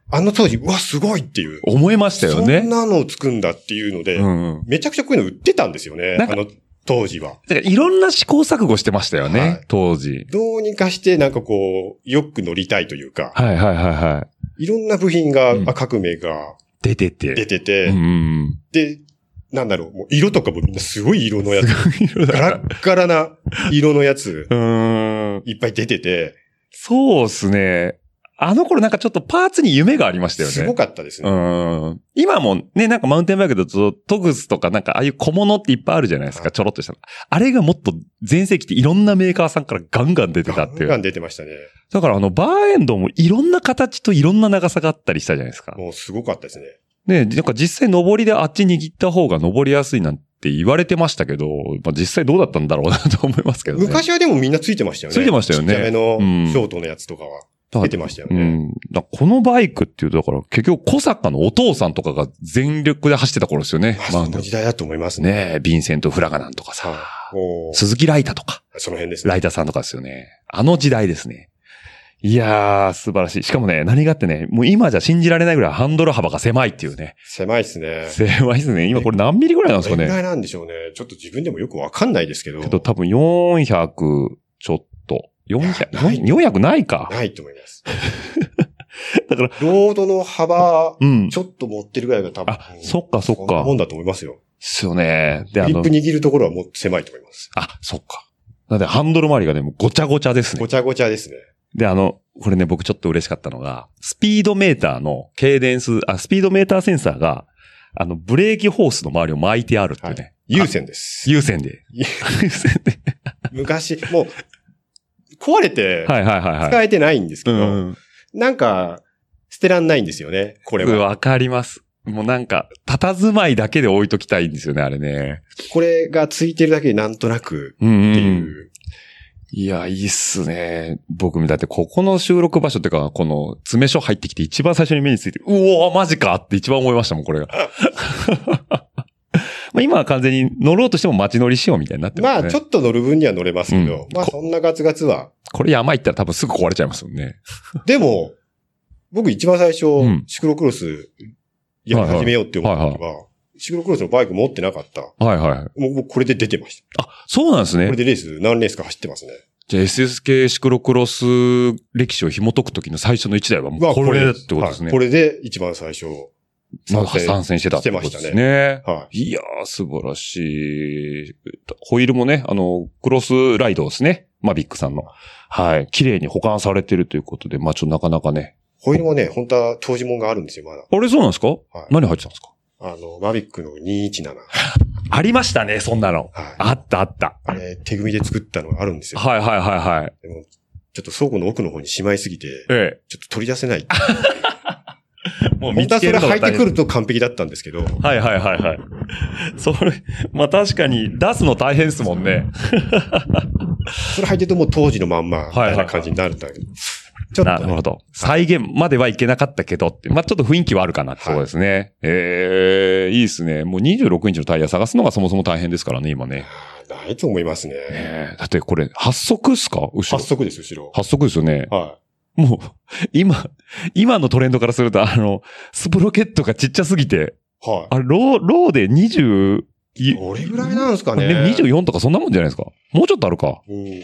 あの当時、うわ、すごいっていう。思いましたよそんね。なのをつくんだっていうので、うんうん。めちゃくちゃこういうの売ってたんですよね。あの当時は。だからいろんな試行錯誤してましたよね、はい当時。どうにかしてなんかこう、よく乗りたいというか、はいはいはいはい。いろんな部品が、うんあ各メーカー出てて。出てて、うんうんで、なんだろう、もう色とかもみんなすごい色のやつ、うん。ガラッガラな色のやつ、うーん。いっぱい出てて、そうっすね。あの頃なんかちょっとパーツに夢がありましたよね。すごかったですね。うん。今もね、なんかマウンテンバイクだとトグスとかなんかああいう小物っていっぱいあるじゃないですか、はいちょろっとしたの。あれがもっと全盛期っていろんなメーカーさんからガンガン出てたっていう。ガンガン出てましたね。だからあのバーエンドもいろんな形といろんな長さがあったりしたじゃないですか。もうすごかったですね。ね、なんか実際登りであっち握った方が登りやすいなんて言われてましたけど、まあ実際どうだったんだろうなと思いますけどね。昔はでもみんなついてましたよね。ついてましたよねちっちゃめのうんショートのやつとかはだから出てましたよね。うん。だからこのバイクっていうと、だから結局小坂のお父さんとかが全力で走ってた頃ですよね。まあ、その時代だと思いますね。ねえ、ヴィンセント・フラガナンとかさ、鈴木ライタとか、その辺ですね。ライタさんとかですよね。あの時代ですね。いやー、素晴らしい。しかもね、何があってね、もう今じゃ信じられないぐらいハンドル幅が狭いっていうね。狭いですね。狭いですね。今これ何ミリぐらいなんですかね？どれぐらいなんでしょうね。ちょっと自分でもよくわかんないですけど。けど多分400ちょっと。400、ない400ないか？ないと思います。だから、ロードの幅、うん。ちょっと持ってるぐらいが多分。あそっかそっかもんだと思いますよ。ですよね。で、あのグリップ、握るところはもっと狭いと思います。あ、そっか。なんで、ハンドル周りがね、もうごちゃごちゃですねご。ちゃごちゃですね。で、あの、これね、僕ちょっと嬉しかったのが、スピードメーターのケーデンス、あ、スピードメーターセンサーが、あの、ブレーキホースの周りを巻いてあるっていうね。優先です。優先で。優先で。昔、もう、壊れて、はいはいはいはい。使えてないんですけど、うん。なんか、捨てらんないんですよね、これは。わかります。もうなんか、佇まいだけで置いときたいんですよね、あれね。これがついてるだけでなんとなくうん、ってうん。いう。いや、いいっすね。僕、だってここの収録場所っていうか、この詰め所入ってきて一番最初に目について、うおーマジかって一番思いましたもん、これが。まあ今は完全に乗ろうとしても街乗りしようみたいになってますね。まあ、ちょっと乗る分には乗れますけど、うんまあ、そんなガツガツは。これ山行ったら多分すぐ壊れちゃいますもんね。でも、僕一番最初、んシクロクロスやり始めようって思った時は、シクロクロスのバイク持ってなかった。はいはい。もう僕これで出てました。あ、そうなんですね。これでレース、何レースか走ってますね。じゃあ SSK シクロクロス歴史を紐解くときの最初の一台はもうまあこれってことですね。はいこれで一番最初、まあ参戦参戦してたってことですね。はい。いやー、素晴らしい。ホイールもね、あの、クロスライドですね。マビックさんの。はい。綺麗に保管されてるということで、まあちょっとなかなかね。ホイールもね、本当は当時もんがあるんですよ、まだ。あれそうなんですか、はい何入ってたんですか？あの、マビックの217。ありましたね、そんなの。はい。あったあった。あれ、手組みで作ったのがあるんですよ。はいはいはいはい。でも、ちょっと倉庫の奥の方にしまいすぎて、えちょっと取り出せない。え。もう本当はそれのが履いてくると完璧だったんですけど、はいはいはいはい。それ、まあ確かに出すの大変ですもんね。それ履いてるともう当時のまんま、みたいな感じになるんだけど。ちょっとね、なるほど。再現まではいけなかったけどって、まあちょっと雰囲気はあるかなってとですね。ええいいですね。もう26インチのタイヤ探すのがそもそも大変ですからね、今ね。ないと思いますね。ええだってこれ、8足っすか？後ろ。発足です、後ろ。8足ですよね。はもう、今、今のトレンドからすると、あの、スプロケットがちっちゃすぎて、い。はあれ、ロー、ローで20、いい。どれぐらいなんですかね。でも24とかそんなもんじゃないですか。もうちょっとあるか。うん。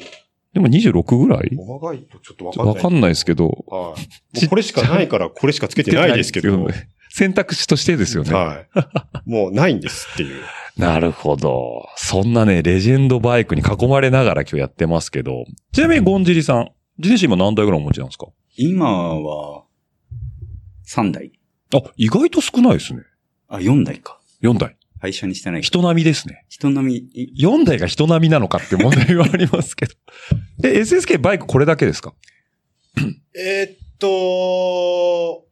でも26ぐらい？細かいとちょっとわかんない。わかんないですけど。はい。もうこれしかないから、これしかつけてないですけど。選択肢としてですよね。はい。もうないんですっていう。なるほど。そんなね、レジェンドバイクに囲まれながら今日やってますけど。ちなみにゴンジリさん、自転車今何台ぐらいお持ちなんですか？今は、3台。あ、意外と少ないですね。あ、4台か。4台。廃車にしてない。人並みですね。人並み、い4台が人並みなのかって問題はありますけど。で、SSK バイクこれだけですか？えーっと、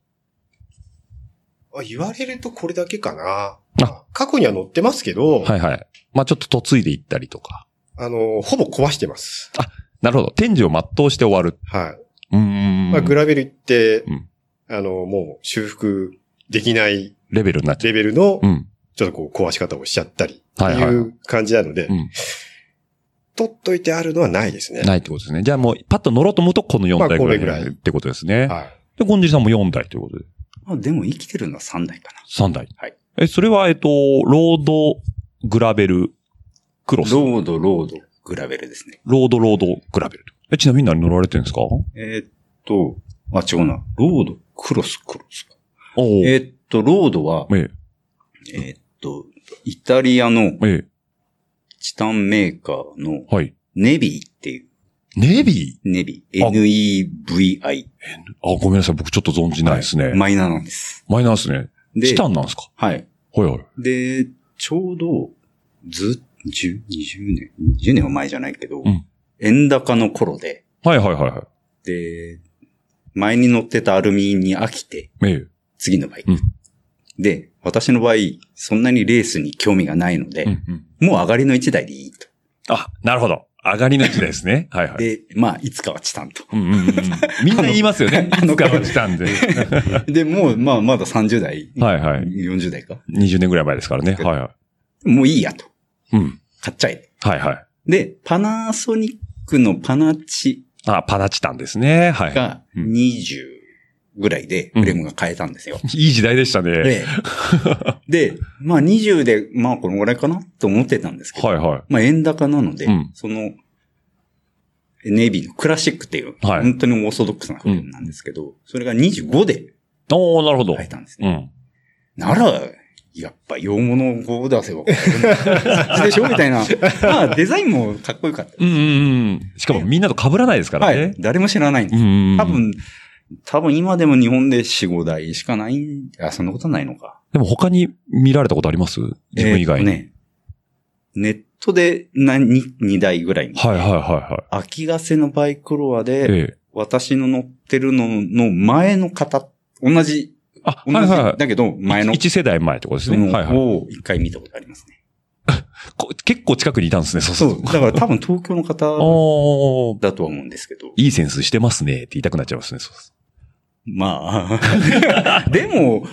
あ言われるとこれだけかな。あ過去には乗ってますけど、はいはい。まあちょっと嫁いでいったりとか。あの、ほぼ壊してます。なるほど。天井を全うして終わる。はい。うーん。まあ、グラベル行って、うんあの、もう修復できないレベルになっちゃレベルのう。、うん。ちょっとこう壊し方をしちゃったり、ってはいはいはいいう感じなので、うん取っといてあるのはないですね。ないってことですね。じゃあもう、パッと乗ろうと思うとこの4まあ台ぐらい,、これぐらいってことですね。はい。で、ゴンジリさんも4台ということで。あ、でも生きてるのは3台か3台。はい。え、それは、えっと、ロード、グラベル、クロな。ス。ロード、ロード、グラベルですね。ロード、ロード、グラベル。え、ちなみに何乗られてるんですか？おえーっと、あ、違うな。ロード、クロス、クロスか。おえーっと、ロードは、ええーっと、イタリアのえ、えチタンメーカーの。ネビーっていうネビネビ。あ N-E-V-I。ーあ、ごめんなさい。僕ちょっと存じないですね。マイナーなんです。マイナーですね。でチタンなんですか？はい。はいはい。で、ちょうど、ず、10、20年、20年は前じゃないけど、うん円高の頃で、はいはいはいはで、前に乗ってたアルミに飽きて、い。ええ。次のバイク。うんで、私の場合、そんなにレースに興味がないので、うんうん。もう上がりの1台でいいと。あ、なるほど。上がりの時代ですね。はいはい。で、まあ、いつかはチタンと。うんうんうん、みんな言いますよね。あのいつか落ちたんで。で、もう、まあ、まだ30代。はいはい40代か。20年ぐらい前ですからね。はいはもういいやと。い。うん。買っちゃえ。はいはい。で、パナソニックのパナチあ、パナチタンですね。はい。がうん20ぐらいでフレームが買えたんですよ。いい時代でしたね。で、で、まあ20で、まあこのぐらいかなと思ってたんですけど、はいはい。まあ円高なので、うんその、ネイビーのクラシックっていう、はい本当にオーソドックスなフレームなんですけど、それが25でおー、なるほど。買えたんですね。うん。なら、やっぱ洋物を出せば、でしょみたいな。まあデザインもかっこよかった。うんうんうん。しかもみんなと被らないですからはいね。。誰も知らないんですうんうんうん。多。分、多分今でも日本で4、5台しかないん、あ、そんなことないのか。でも他に見られたことあります？自分以外に。ね。ネットで何、2台ぐらいに。はいはいはいは秋ヶ瀬のバイクロアい。で、ええ。私の乗ってるのの前の方、同じ、あ、同じ、はいはいはい。だけど前の、一世代前ってことですね。はいはい。を一回見たことありますね。こ結構近くにいたんですね、そうすると。そう。だから多分東京の方。だとは思うんですけど。いいセンスしてますねって言いたくなっちゃいますね、そうです。まあ、でも、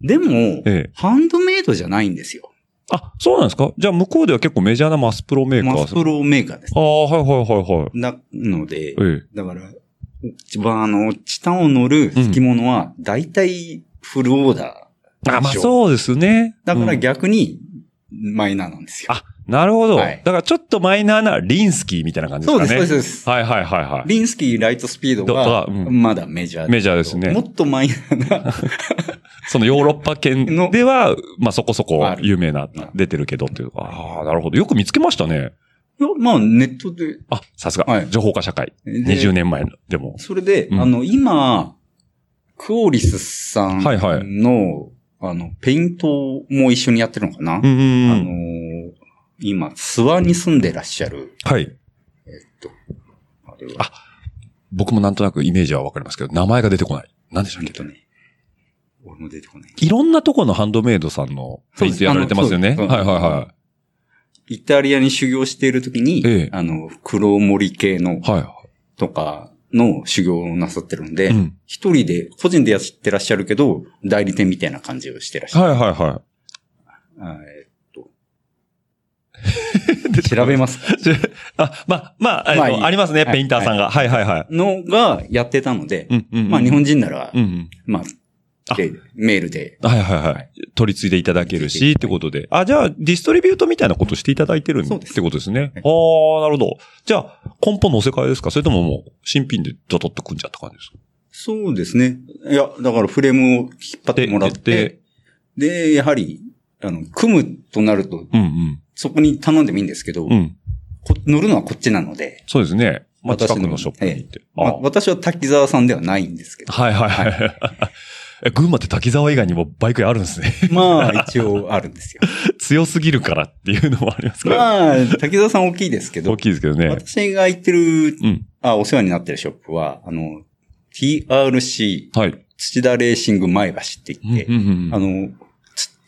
でも、ええ。ハンドメイドじゃないんですよ。あ、そうなんですか？じゃあ向こうでは結構メジャーなマスプロメーカー。マスプロメーカーですあ。あ、はいはいはいはい。なので、ええ。だから、一番あの、チタンを乗る付き物は、大体フルオーダー。あ、まあそうですね。だからうん逆に、マイナーなんですよ。あ、なるほど。はいだからちょっとマイナーなリンスキーみたいな感じですかね。そうです、そうです。はいはいはいはい。リンスキーライトスピードとがまだメジャーメジャーですねもっとマイナーな、そのヨーロッパ圏のでは、まあそこそこ有名なうん、出てるけどっていうか。ああ、なるほど。よく見つけましたね。いやまあネットで。あ、さすが。はい情報化社会。で20年前の。でも。それで、うんあの、今、クオリスさんの、はいはいあの、ペイントも一緒にやってるのかな、うんうんあのうん。ー今、諏訪に住んでらっしゃる、はい。えっと、あれは、僕もなんとなくイメージはわかりますけど、名前が出てこない。何でしたっけ？えっとね、俺も出てこない。いろんなとこのハンドメイドさんのフェイスやられてますよね。はいはいはイタリアに修行しているときに、ええあの、黒森系のい。はとかの修行をなさってるんでい。う、ん。一、人で個人でやってらっしゃるけど、代理店みたいな感じをしてらっしゃる。はいはいはい。調べますか？あ、まあ、まあ、えっとまあありますね、はいペインターさんが。はいはいはい。のがやってたので、まあ日本人なら。まあ、で、メールで、はいはいはい。取り継いでいただけるし、ってことで。あ、じゃあ、ディストリビュートみたいなことしていただいてるんそうですってことですね。はいああ、なるほど。じゃあ、根本のせ替えですか？それとももう、新品でドドッと組んじゃった感じですか？そうですね。いや、だからフレームを引っ張ってもらっでて、で、やはり、あの、組むとなると、うんうん。そこに頼んでもいいんですけど、うん。こ乗るのはこっちなので、そうですね。まあ、近くのショップに行って。まあ、私は滝沢さんではないんですけど、はいはいはい。え群馬って滝沢以外にもバイク屋あるんですね。まあ、一応あるんですよ。強すぎるからっていうのもありますから。まあ、滝沢さん大きいですけど大、きいですけどね。私が行ってる、うん。あ、お世話になってるショップは、あの、TRC はい。土田レーシング前橋って言って、うんうんうんあの、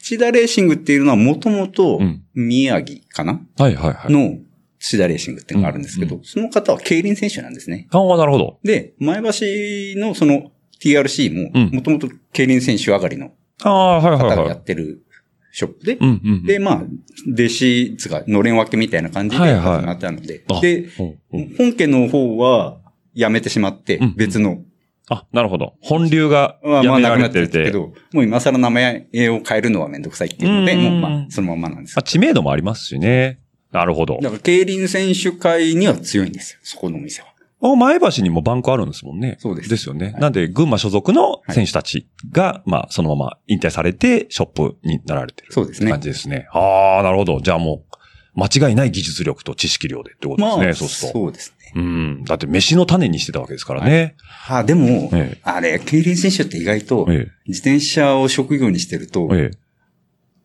土田レーシングっていうのはもともとうん宮城かな、はいはいはい。の土田レーシングっていうのがあるんですけど、うんその方は競輪選手なんですね。ああ、なるほど。で、前橋のその TRC もうん、もともと競輪選手上がりのああ、はいはい方がはい。やってるショップで、うんうんうん。で、まあ、弟子、つか、のれん分けみたいな感じではいはい始まったので、あで、うんうん本家の方は辞めてしまってうん、別の、あ、なるほど。本流がやめなくなってられてて。るけど、もう今更名前を変えるのはめんどくさいっていうので、うんもうまあ、そのままなんですあ、知名度もありますしね。なるほど。だから、競輪選手会には強いんですよ、そこのお店は。あ前橋にもバンクあるんですもんね。そうですですよね。はいなんで、群馬所属の選手たちが、まあ、そのまま引退されて、ショップになられてる。そうですね感じですね。ああ、なるほど。じゃあもう、間違いない技術力と知識量でってことですね、まあ、そうすると。そうですね。ね。うん。だって飯の種にしてたわけですからね。あ、でも、ええあれ、競輪選手って意外と、え自転車を職業にしてると、え。ええ。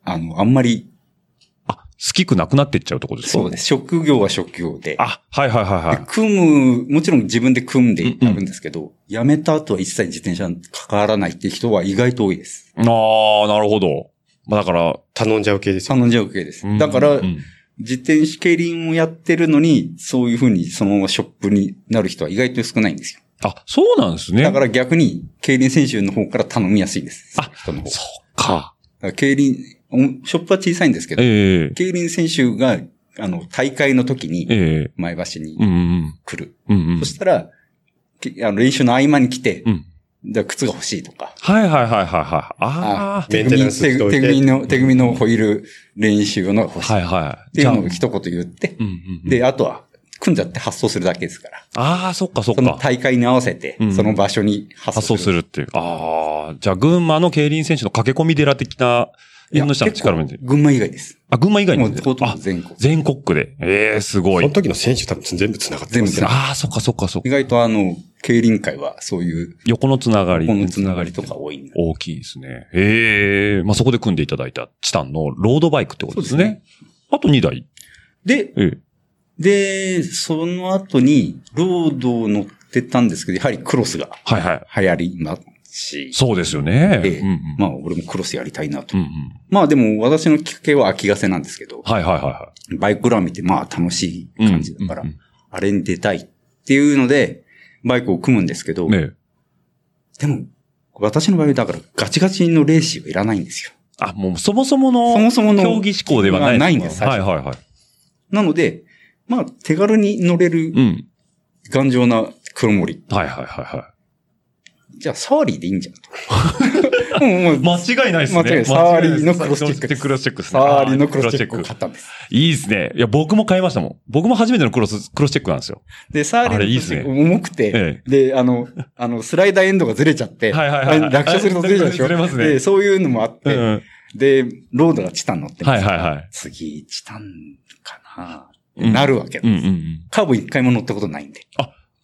あの、あんまり、あ、好きくなくなっていっちゃうところですか？そうです。職業は職業で。あ、はいはいはいはいで。組む、もちろん自分で組んでやるんですけど、辞めた後は一切自転車に関わらないっていう人は意外と多いです。ああ、なるほど。まあだから、頼んじゃう系ですよ。頼んじゃう系ですうん。だから、うん自転車競輪をやってるのに、そういうふうにそのままショップになる人は意外と少ないんですよ。あ、そうなんですね。だから逆に、競輪選手の方から頼みやすいです。あ人の方。だそかうか。ら競輪、おショップは小さいんですけど、ええ競輪選手が、あの、大会の時に、ええ前橋に来る。そ。したら、けあの練習の合間に来て、うん。じゃあ靴が欲しいとか、はいはいはいはいはい。ああ。メンテナンスしといて手組みの、手組みのホイール練習の欲しい。はいはい。っていうのをじゃ一言言ってあ、うんうんうん、で、あとは、組んじゃって発送するだけですから。ああ、そっかそっそのか。大会に合わせてうん、その場所に発発送する。送するっていう。ああ、じゃあ群馬の競輪選手の駆け込み寺的な、縁の下の力群馬以外です。あ、群馬以外にももうほとん全国。全国区で。ええすごいその。時の選手多分全部繋がってますよ全部繋が。ああ、そっかそっかそっか意。外とあの、競輪会はそういう、横のつながり。このつながりとか多いんで。大きいですね。ええまあ、そこで組んでいただいたチタンのロードバイクってことですね。あと2台。で、ええで、その後に、ロードを乗ってたんですけど、やはりクロスがはいはい。流行りますし、そうですよね。ええうんうんまあ俺もクロスやりたいなと。うんうん。まあでも私のきっかけは秋ヶ瀬なんですけど、はいはいはいはバイクラン見てまあ楽しいい。感じだから、うんうんあれに出たいっていうので、バイクを組むんですけど、うんねえでも、私の場合だからガチガチのレーシーはいらないんですよ。あ、もうそもそもの、そもそもの競技志向ではないないんです最はい初はいはい。なので、まあ手軽に乗れるうん。頑丈な黒森。はいはいはいはじゃあサワリーでいいんじゃんと。もうもうい。間違いないですね。間違いないサワリーのクロスチェックですクロスチェックのクロスチェックをあ買ったんです。いいですね。いや、僕も買いましたもん。僕も初めてのクロス、クロスチェックなんですよ。で、サーのあれいいっすね重くて、えで、あの、あの、スライダーエンドがずれちゃって、はいはいはい落車するとずれちゃうでしょ？ずれますねで、そういうのもあって、うん。で、ロードがチタン乗ってはいはいはい。次、チタンかな、うんなるわけうんです。うんうん。カーブ一回も乗ったことないんで。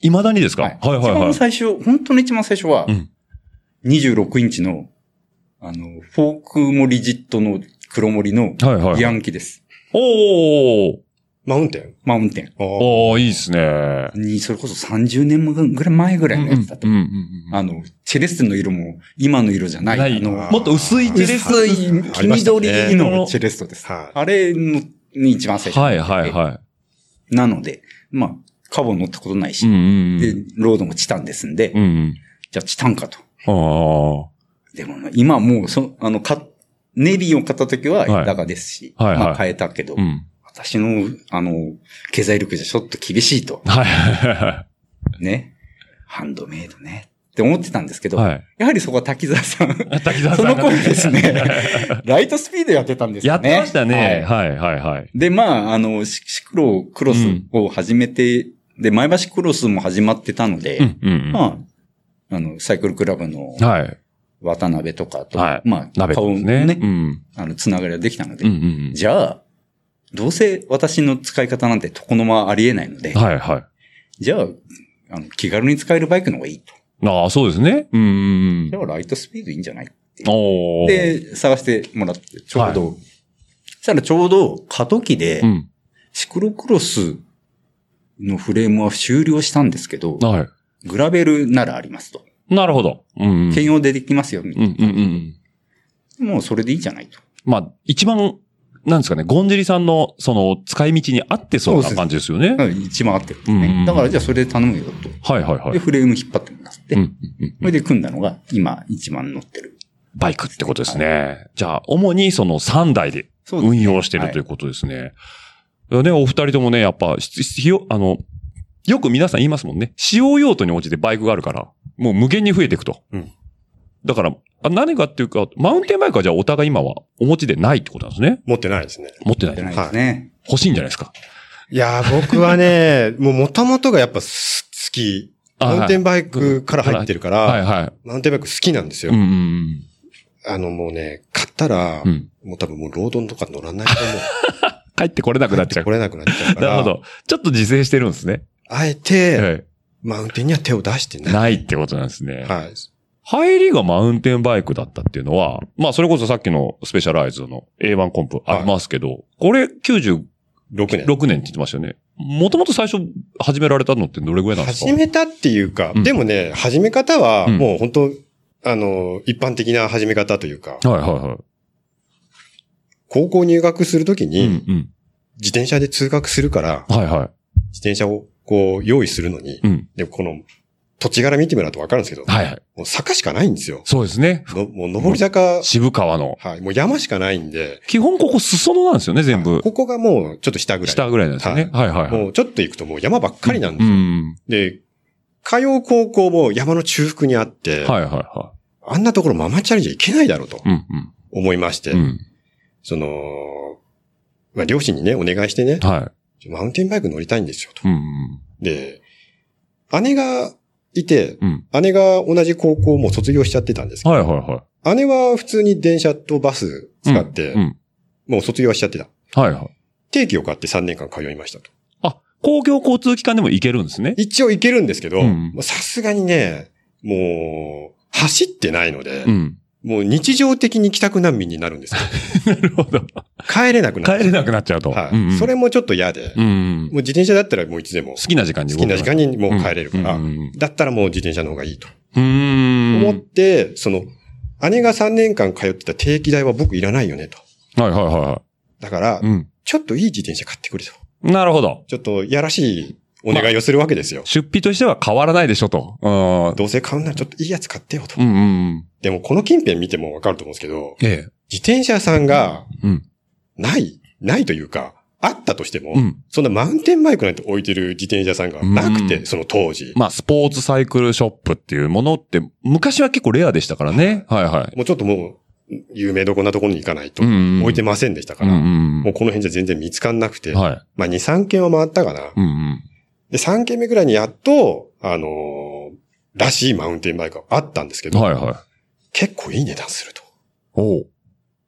未だにですか？はいはい一はい。番最初、本当の一番最初はうん、26インチの、あの、フォークもリジットの黒森のはいはいビアンキです。おーマウンテン？マウンテン。あーおーいいですね。に、それこそ30年ぐらい前ぐらいのやつだとうんうんうんうんあの、チェレステの色も今の色じゃない。ないあの、もっと薄いチェレス薄い黄緑のチェレストです。はいあれのに一番最初にはいはいはい。なので、まあ、カボン乗ったことないし、うんうんうん。で、ロードもチタンですんで、うんうん。じゃあチタンかと。あでもね、今もう、そ、あの、か、ネビーを買った時ははいダガですし、はいはいまあ変えたけど、あ。うん。私の、あの、経済力じゃちょっと厳しいと。はいはいはね。ハンドメイドね。って思ってたんですけど、い。はい。やはりそこは滝沢さん。滝沢さんが その頃ですね、ライトスピードやってたんですやよね。ってましたね。はいはいはいはい。で、まあ、あの、シシクロクロスを始めて、で、前橋クロスも始まってたので、うんうんうん。まあ、あの、サイクルクラブのはい。渡辺とかと、はい。まあ、鍋顔ねね。うん。あの、つながりができたので、うんうんじゃあ、どうせ私の使い方なんて床の間ありえないので、うん。はいはい。じゃあ、あの、気軽に使えるバイクの方がいいと。ああ、そうですね。うんうんうん。じゃあ、ライトスピードいいんじゃない？おー。で、探してもらって、ちょうど、そしたらちょうど過渡期でう、ん。シクロクロスのフレームは終了したんですけど、はグラベルならありますと。い。なるほど。うんうん。兼用でできますよ、みたいうんうんうんうん。な。もうそれでいいじゃないと。まあ、一番、なんですかね、ゴンジリさんの、その、使い道に合ってそうな感じですよね。だから一番合ってるんですうんうんうんね。だからじゃあそれで頼むよと。で、はいはいはい。フレーム引っ張ってもらって、うんうんうんそれで組んだのが今一番乗ってる。バイクってことですね。じゃあ、主にその3台でそうですね運用してるということですね。ね、お二人ともね、やっぱ、ししよ、あの、よく皆さん言いますもんね。使用用途に応じてバイクがあるから、もう無限に増えていくと。うんだから、あ何かっていうか、マウンテンバイクはじゃあお互い今はお持ちでないってことなんですね。持ってないですね。持ってない。じゃないですね。欲しいんじゃないですか。いやー、僕はね、もう元々がやっぱす好き。あマウンテンバイクから入ってるから、はいはい。マウンテンバイク好きなんですよ。うんうんあのもうね、買ったら、うん。うん。もう多分もうロードンとか乗らないと思う。帰ってこれなくなっちゃう来。れなくなっちゃうから。なるほど。ちょっと自制してるんですね。あえて、はいマウンテンには手を出してない。ないってことなんですね。はい。入りがマウンテンバイクだったっていうのは、まあそれこそさっきのスペシャライズの A1 コンプありますけど、これ96 6年。年って言ってましたよね。もともと最初始められたのってどれぐらいなんですか？始めたっていうか、うんでもね、始め方は、うんもう本当あの、一般的な始め方というか、はいはいはい。高校入学するときうに、んうん。自転車で通学するから、はいは自転車をこう用意するのにい。、うん。で、この土地柄見てみるとわかるんですけど、はいはい。もう坂しかないんですよ。そうですね。のもう上り坂、渋川の。はい、もう山しかないんで、基本ここ裾野なんですよね、全部。ここがもうちょっと下ぐらい。下ぐらいなんですよね。はいはいはい。もうちょっと行くともう山ばっかりなんでうすよ。ん。で、通う高校も山の中腹にあって、はいはいはあんなところママチャリじゃいけないだろうとい。うん思いまして、うん。うん。その、まあ、両親にね、お願いしてね、はマウンテンバイク乗りたいんですよと。い。うんうん。で、姉がいて、うん。姉が同じ高校も卒業しちゃってたんですけはいはいはど、姉は普通に電車とバスい。使って、うん。もう卒業はしちゃってた。はいはい。定期を買って3年間通いましたと。あ、公共交通機関でも行けるんですね。一応行けるんですけど、さすがにね、もう、走ってないので、うん。もう日常的に帰宅難民になるんですよ。なるほど。帰れなくなる。帰れなくなっちゃうと。はい、うんうんそれもちょっと嫌で、うんうん。もう自転車だったらもういつでも好きな時間に好きな時間にもう帰れるから、うんうんうんだったらもう自転車の方がいいとうーん。思って、その、姉が3年間通ってた定期代は僕いらないよねと。はいはいはだからい。、うん。ちょっといい自転車買ってくれと。なるほど。ちょっとやらしいお願いをするわけですよ。出費としては変わらないでしょと。うん。どうせ買うんならちょっといいやつ買ってよと。うんうんうん。でもこの近辺見てもわかると思うんですけど、ええ。自転車屋さんがうん。ない、ないというか、あったとしても、うん。そんなマウンテンバイクなんて置いてる自転車屋さんがなくて、うんその当時。まあ、スポーツサイクルショップっていうものって、昔は結構レアでしたからね。はいはい。もうちょっともう、有名どこんなところに行かないと、置いてませんでしたから、うんうんもうこの辺じゃ全然見つかんなくて、はい。まあ2、3件は回ったかな。うんうん。で、3件目ぐらいにやっと、あのーらしいマウンテンバイクがあったんですけど、はいはい。結構いい値段すると。おう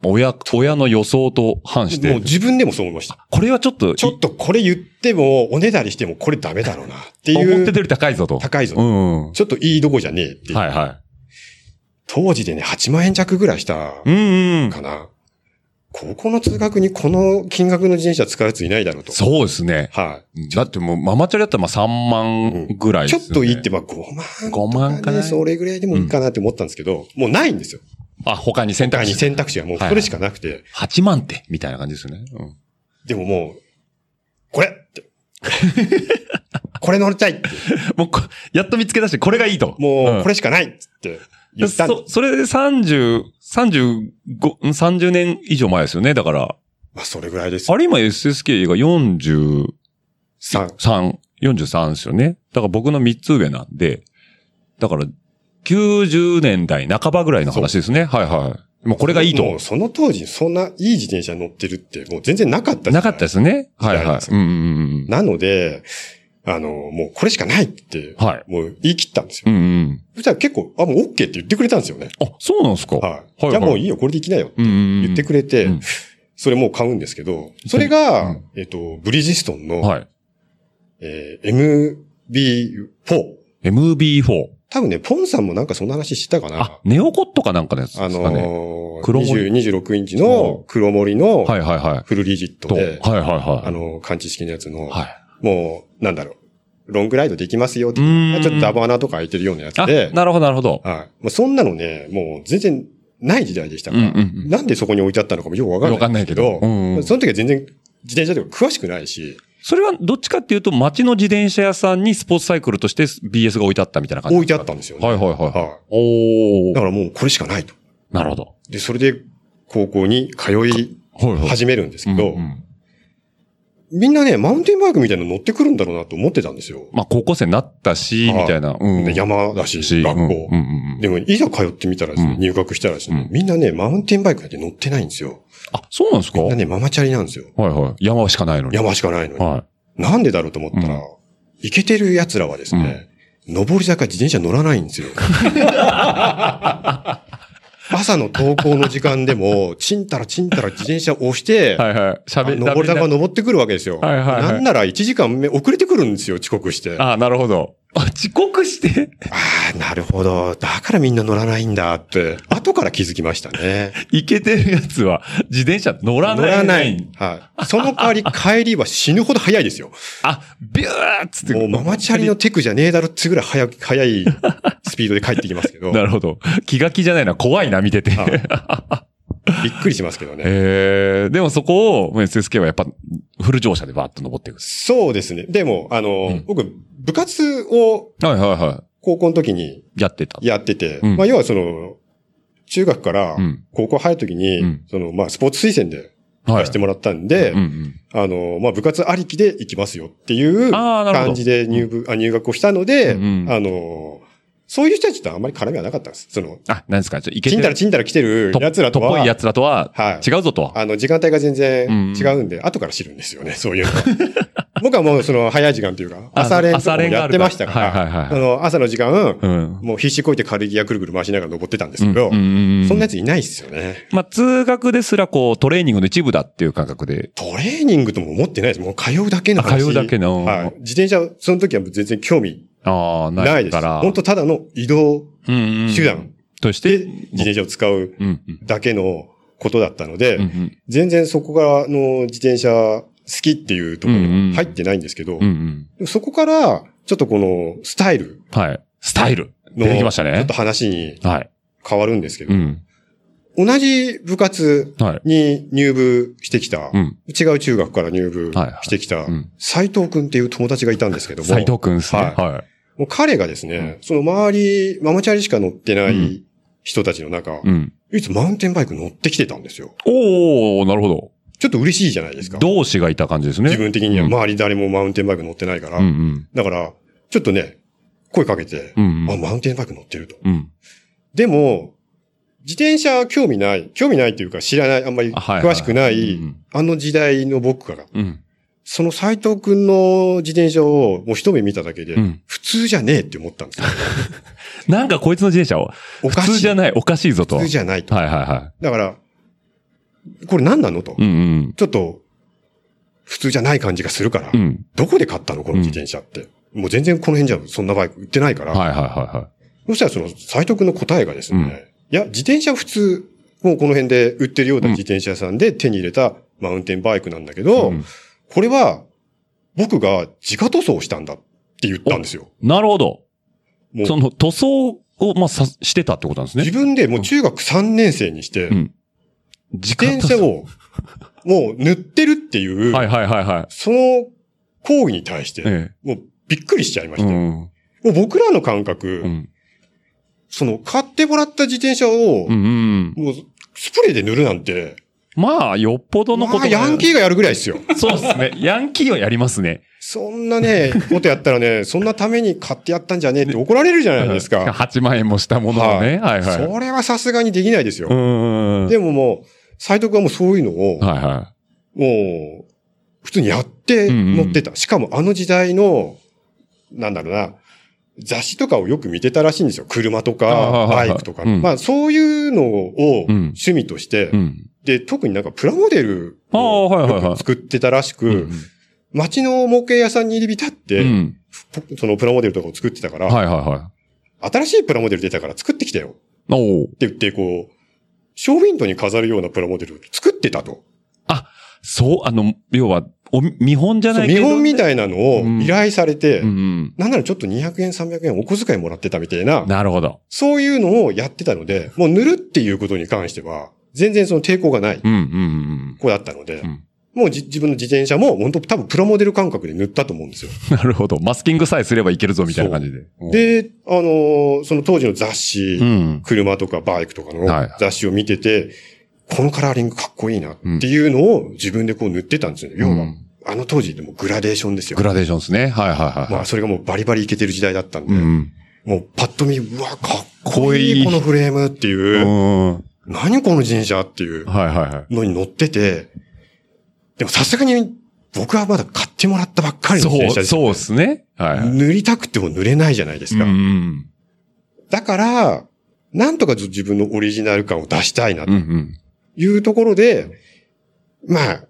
親、親の予想と反しもうて。自分でもそう思いました。これはちょっと、ちょっとこれ言っても、おねだりしてもこれダメだろうなっていう、思ってたより高いぞと。高いぞうん。はちょっといいどこじゃねえっていう。いは当時でね、8万円弱ぐらいしたい。うんうん。高校の通学にこの金額の自転車使うやついないだろうと。そうですね。はだってもう、ママチャリだったらまあ3万ぐらいい。ですよねちょっといいって、まあ5万5万かなそれぐらいでもいいかなって思ったんですけど、もうないんですよ。あ、他に選択肢。他に選択肢がもうそれしかなくて、8万って、みたいな感じですよね。うん。でももう、これって。これ乗りたいって。もうこ、やっと見つけ出して、これがいいと。もう、これれしかないっつって言ったそ、それで30、35、ん30年以上前ですよね。だから、まあ、それぐらいです。あれ今 SSK が43、さ43ですよね。だから僕の3つ上なんで、だから、90年代半ばぐらいの話ですね。はいはい。もうこれがいいともう。その当時、そんないい自転車乗ってるって、もう全然なかったなかったですね。はい。はいうんうんうんなので、あの、もうこれしかないって、はい。もう言い切ったんですよ。うんうん。そしたら結構、あ、もう OK って言ってくれたんですよね。あ、そうなんですか？はい。はいじゃあもういいよ、これで行きなよってうんうんうん。言ってくれて、うんそれもう買うんですけど、それが、うんえっと、ブリヂストンの、はい。えー MB4。MB4。多分ね、ポンさんもなんかそんな話してたかなあ。、ネオコットかなんかのやつですあかね。のー、黒森20 26インチの黒森のはいはいはい。フルリジットと、はいで、はいはい。あの、感知式のやつの、はい。もう、なんだろう、ロングライドできますよってうーんちょっとアバナとか開いてるようなやつあ、で、なるほどなるほど。はい。もうそんなのね、もう全然ない時代でしたから、うんうんうんなんでそこに置いてあったのかもよくわかんないわかんないけどうんうんその時は全然自転車とか詳しくないし、それはどっちかっていうと、街の自転車屋さんにスポーツサイクルとして BS が置いてあったみたいな感じ置いてあったんですよね。はいはいはい。はおい。ーだからもうこれしかないと。なるほど。で、それで高校に通いはいはい。始めるんですけど、うんうんみんなね、マウンテンバイクみたいなの乗ってくるんだろうなと思ってたんですよ。まあ、高校生になったし、はいみたいな。うんで山だし、し学校。うんうんうんでも、いざ通ってみたらね、うん入学したらですね、うんみんなね、マウンテンバイクなんて乗ってないんですよ。あ、そうなんですか？みんなね、ママチャリなんですよ。はいはい。山しかないのに。山しかないのに。はなんでだろうと思ったら、うんイケてる奴らはですね、上り坂自転車乗らないんですよ。朝の登校の時間でも、ちんたらちんたら自転車を押して、はいはい。登り坂が登ってくるわけですよ。はいはいはいなんなら1時間目遅れてくるんですよ、遅刻して。あああ、なるほど。あ、遅刻して？あー、なるほど。だからみんな乗らないんだって、後から気づきましたね。イケてるやつは、自転車乗らない。乗らない。はい。その代わり帰りは死ぬほど早いですよ。あ、ビューっつって。もうママチャリのテクじゃねえだろっつうぐらい早く、早いスピードで帰ってきますけど。なるほど。気が気じゃないな。怖いな、見てて。はいびっくりしますけどね。えー、でもそこを、SSK はやっぱ、フル乗車でバーッと登っていく。そうですね。でも、あの、うん僕、部活をはいはいは高校の時にい。やってた。やってて、うんまあ、要はその、中学からうん高校入る時に、うんその、まあ、スポーツ推薦ではい出してもらったんで、うんうん。あの、まあ、部活ありきで行きますよっていう感じで入部、あ入学をしたので、うんうんあの、そういう人たちとあんまり絡みはなかったんです。その、あ、何ですか？ちょっとイケてちんたらちんたら来てると奴らとは、とっぽい奴らとは、はい違うぞと。あの、時間帯が全然うん違うんで、後から知るんですよね、そういうのは。僕はもうその早い時間というか、あ朝練とかもやってましたから、あの、朝の時間、うん。もう必死こいて軽いギアくるくる回しながら登ってたんですけど、そんなやついないっすよね。まあ、通学ですらこう、トレーニングの一部だっていう感覚で。トレーニングとも思ってないです。もう通うだけの話。あ通うだけのはい。自転車、その時は全然興味なないです。いから。本当ただの移動手段として、で自転車を使うだけのことだったので、全然そこからの自転車好きっていうところに入ってないんですけど、うんうん。そこから、ちょっとこのスタイルはい。スタイル。の、出てきましたねちょっと。話にはい。変わるんですけど、うん。同じ部活はい。に入部してきた、うん。違う中学から入部してきたうん、斎藤くんっていう友達がいたんですけども、斎藤くんですね。ははい。もう彼がですね、その周り、ママチャリしか乗ってない人たちの中、うん。唯一マウンテンバイク乗ってきてたんですよ。おー、なるほど。ちょっと嬉しいじゃないですか。同志がいた感じですね。自分的にはうん周り誰もマウンテンバイク乗ってないから。うんうん。だから、ちょっとね、声かけて、うんうんあ、マウンテンバイク乗ってると。うん。でも、自転車興味ない、興味ないというか知らない、あんまり詳しくないうん、あの時代の僕が、うん。その斎藤くんの自転車をもう一目見ただけで、うん普通じゃねえって思ったんですよ。なんかこいつの自転車を、おかしい。普通じゃない、おかしいぞと。普通じゃないと。はいはいはだから、これ何なのと。い。うんうん。ちょっと、普通じゃない感じがするから、うん。どこで買ったのこの自転車って。もう全然この辺じゃそんなバイク売ってないから。はいはいはいはそしたらその斎藤くんの答えがですね、うんいや、自転車普通、もうこの辺で売ってるような自転車屋さんで手に入れたマウンテンバイクなんだけい。ど、うんこれは僕が自家塗装したんだって言ったんですよ。なるほど。もうその塗装を、まあ、さ、してたってことなんですね。自分でもう中学3年生にして、うん自自転車をもう塗ってるっていう、はいはいはいはい。その行為に対して、えもうびっくりしちゃいまえ。して、うん。もう僕らの感覚、うん。その買ってもらった自転車を、うんうん。もうスプレーで塗るなんて、まあ、よっぽどのことまあ、ヤンキーがやるぐらいですよ。そうですね。ヤンキーはやりますね。そんなね、ことやったらね、そんなために買ってやったんじゃねえって怒られるじゃないですか。8万円もしたものをね。はいはい。それはさすがにできないですよ。うん。でももう、斎藤君はもうそういうのを、はいはもう、普通にやって乗ってた。しかもあの時代の、なんだろうな、雑誌とかをよく見てたらしいんですよ。車とあか、バイクとか。うんまあそういうのをうん趣味として、い。うん。で、特になんかプラモデルを作ってたらしく、うん街の模型屋さんに入り浸って、うん。そのプラモデルとかを作ってたから、はいはいは新しいプラモデル出たから作ってきたよ。って言って、こう、ショーウィンドウに飾るようなプラモデル作ってたと。そう、あの、要は、お見本じゃないけど。そう見本みたいいなのを依頼されて、うんうん。なんならちょっと200円、300円お小遣いもらってたみたいな、なるほど。そういうのをやってたので、もう塗るっていうことに関しては、全然その抵抗がないうんうんうん子だったので、うんもうじ自分の自転車も本当多分プラモデル感覚で塗ったと思うんですよ。うん。なるほど。マスキングさえすればいけるぞみたいな感じで。で、あのーその当時の雑誌、うん。車とかバイクとかのはい雑誌を見てて、このカラーリングかっこいいなっていうのを自分でこう塗ってたんですよ。要はうん、あの当時でもグラデーションですよグ。ラデーションですね。はいはいはい。まあそれがもうバリバリいけてる時代だったんで、うん。もうパッと見、うわ、かっここいいいいこのフレームっていう何この自転車っていうはいはい。のに乗ってて、でもさすがに僕はまだ買ってもらったばっかりの自転車そう、ですよそうですね。はいはい。塗りたくても塗れないじゃないですか。うんうん。だから、なんとか自分のオリジナル感を出したいなとうんうん。いうところで、まあ、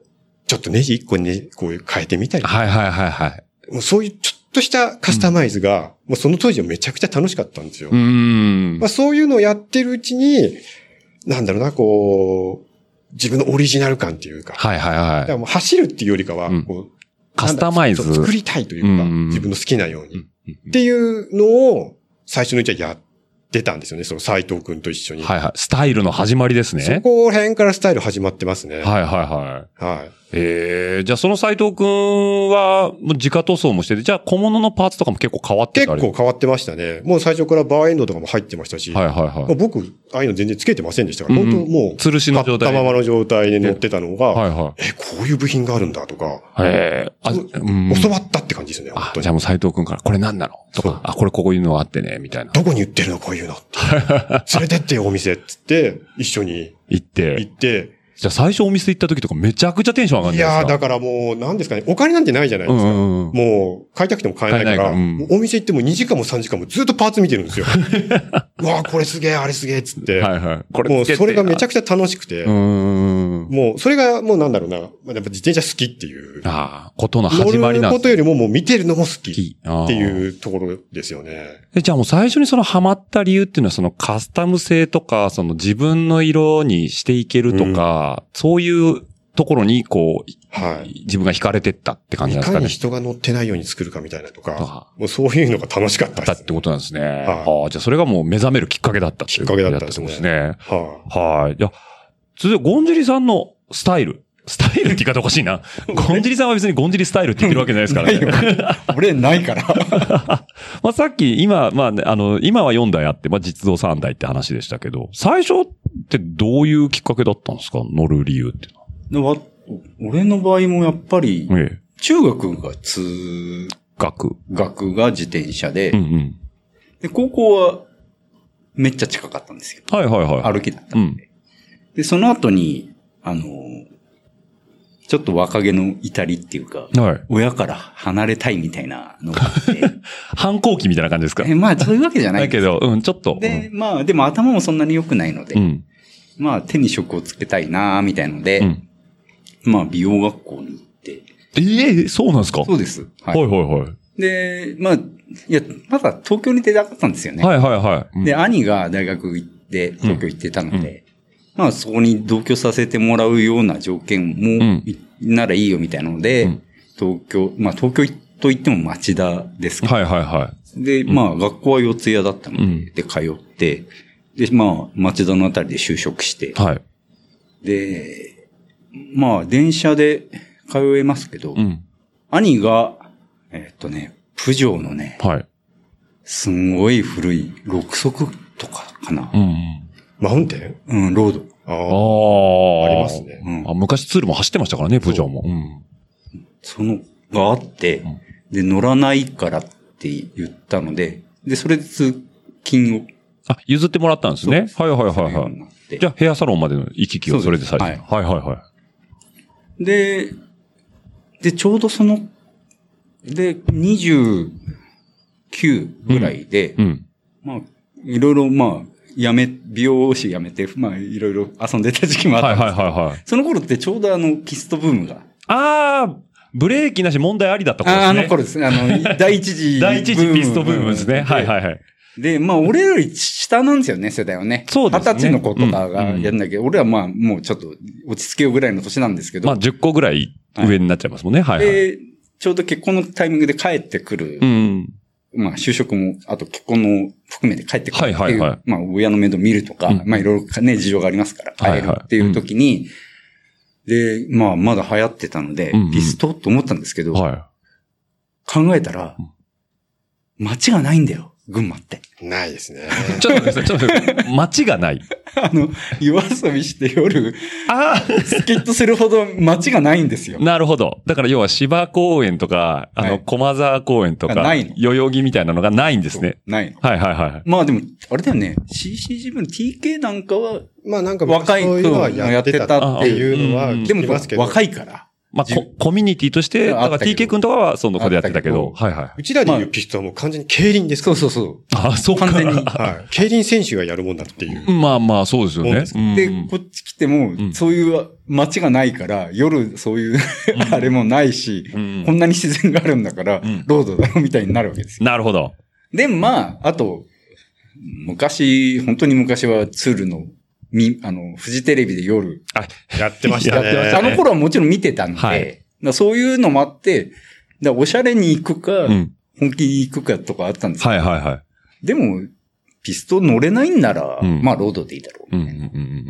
ちょっとネジ一個ね、こう変えてみたり、はいはいはいはい。もうそういうちょっとしたカスタマイズが、もうその当時はめちゃくちゃ楽しかったんですよ。うーんまあ、。そういうのをやってるうちに、なんだろうな、こう、自分のオリジナル感っていうか、はいはいだかはい。らもう走るっていうよりかは、うんこうカスタマイズ。作りたいというか、うん自分の好きなように。うんっていうのを、最初のうちはやってたんですよね、その斎藤くんと一緒に。はいはい。スタイルの始まりですね。そこら辺からスタイル始まってますね。はいはいはい。はい。ええじゃあその斎藤くんは、もう自家塗装もしてて、じゃあ小物のパーツとかも結構変わって結たり構変わってましたね。もう最初からバーエンドとかも入ってましたし、はいはいまあはい。僕、ああいうの全然つけてませんでしたから、うんうん本当もう、吊るしの状態ったままの状態で乗ってたのが、はいはえ、こういう部品があるんだとか、い。ええあ、うん。教わったって感じですね、本あ、当にじゃあもう斎藤くんから、これ何なのとか、あ、これこういうのがあってね、みたいな。どこに売ってるのこういうのって。連れてってよ、お店っつって、一緒に行って行。って、じゃあ最初お店行った時とかめちゃくちゃテンション上がるんいじゃないですか？やー、だからもう、なんですかね、お金なんてないじゃないですか。うんうんうん。もう、買いたくても買えないから、からうんお店行っても2時間も3時間もずっとパーツ見てるんですよ。うわーこれすげえ、あれすげえ、っつって。はいはい。こもう、それがめちゃくくちゃ楽しくて、うーん。もう、それがもうなんだろうな、まあやっぱ自転車好きっていう。ああ、ことの始まりなんです乗ることよりももう見てるのも好きっていうところですよね。えじゃあもう最初にそのハマった理由っていうのはそのカスタム性とか、その自分の色にしていけるとか、そういうところにこう、はい。自分が惹かれてったって感じいなんですかね。かに人が乗ってないように作るかみたいなととかか、もうそういうのが楽しかったですだっ。てことなんですね。はいああ、じゃあそれがもう目覚めるきっかけだったっていうきっかけだったですねすね。ははい。いや、続いて、ゴンジリさんのスタイル。スタイルって言い方おかしいな。ゴンジリさんは別にゴンジリスタイルって言ってるわけじゃないですからね。俺ないから。まあさっき、今、まあね、あの、今は4台あって、まあ実動3台って話でしたけど、最初ってどういうきっかけだったんですか？乗る理由っていうのは。俺の場合もやっぱり、ええ。中学が通学。学が自転車で、うんうん。で、高校はめっちゃ近かったんですよ。はいはいはい。歩きだったうんん。で、その後に、あの、ちょっと若気の至りっていうか、はい。親から離れたいみたいなのがあって、反抗期みたいな感じですか？えまあそういうわけじゃないんです だけど、うん、ちょっと。で、まあでも頭もそんなに良くないので、うん。まあ手に職をつけたいなみたいので、うん。まあ美容学校に行って、ええそうなんですか？そうです。は。はいいはいはい。で、まあ、いや、まだ東京に出たかったんですよね。はいはいはい。うんで、兄が大学行って、東京行ってたので、まあそこに同居させてもらうような条件も、ならいいよみたいなので、うん東京、まあ東京と言っても町田ですけど、はいはいはで、まあ学校は四谷だったので、うんで、通って、で、まあ町田のあたりで就職してい。、はい。で、まあ電車で通えますけど、うん。兄が、えっとね、プジョーのね、はい。すんごい古い6足とかかなう。んうん。マウンテン？うん、ロード。ああ。ありますねうんあ、昔ツールも走ってましたからね、プジョーも。うん。その、があって、んで、乗らないからって言ったので、で、それで通勤を。あ、譲ってもらったんですね。はいはいはいはい。うになってじゃあ、ヘアサロンまでの行き来をそれでされてた。はいはいはい。で、で、ちょうどその、で、29ぐらいで、うん。まあ、いろいろ、まあ、やめ、美容師辞めて、まあ、いろいろ遊んでた時期もあったんですはいはいはいはい。その頃ってちょうどあの、キストブームが。ああ、ブレーキなし問題ありだった頃ですね。ああの頃ですね。あの、第一次。第一次ピストブームですね。はいはいい。はい。で、まあ、俺より下なんですよね、世代はね。そうですね二十歳の子とかがうんやるんだけど、俺はまあ、もうちょっと落ち着けようぐらいの年なんですけど。まあ、10個ぐらい上になっちゃいますもんね。はいはい。で、ちょうど結婚のタイミングで帰ってくる。うん。まあ、就職も、あと結婚の含めて帰ってくるっていう。はいはいはいまあ、親の面倒見るとか、うんまあ、いろいろね、事情がありますから、帰るっていう時に、で、まあ、まだ流行ってたので、うんうんピストと思ったんですけど、は考えたら、街がないんだよ、群馬って。ないですね。い。ちょっと待ってください、ちょっと待ってください。街がない。あの、夜遊びして夜、あスキッとするほど街がないんですよあ。なるほど。だから要は芝公園とか、あの、はい駒沢公園とか、あないの代々木みたいなのがないんですね。ないの。はいはいはい。まあでも、あれだよね、CCGV の TK なんかは、まあなんか若いそういうのはやってたっていうのはうんでも。若いから。まあ、じココミュニティとして、だから TK 君とかはその子でやってたけど、あはいはうちらでいうピストはもう完全に競輪ですかそうそうそう。い。あ、そうか。完全に。はい。競輪選手がやるもんだっていう。まあまあ、そうですよねそうで。こっち来てもん、そういう街がないから、夜そういうあれもないし、うんこんなに自然があるんだからん、ロードだろみたいになるわけですよ。なるほど。で、まあ、あと、昔、本当に昔はツールの、み、あの、フジテレビで夜、やってましたね。やってましたねあの頃はもちろん見てたんで、はいそういうのもあって、だおしゃれに行くか、うん。本気に行くかとかあったんですけど、はいはいはい。でも、ピスト乗れないんなら、うんまあ、ロードでいいだろう。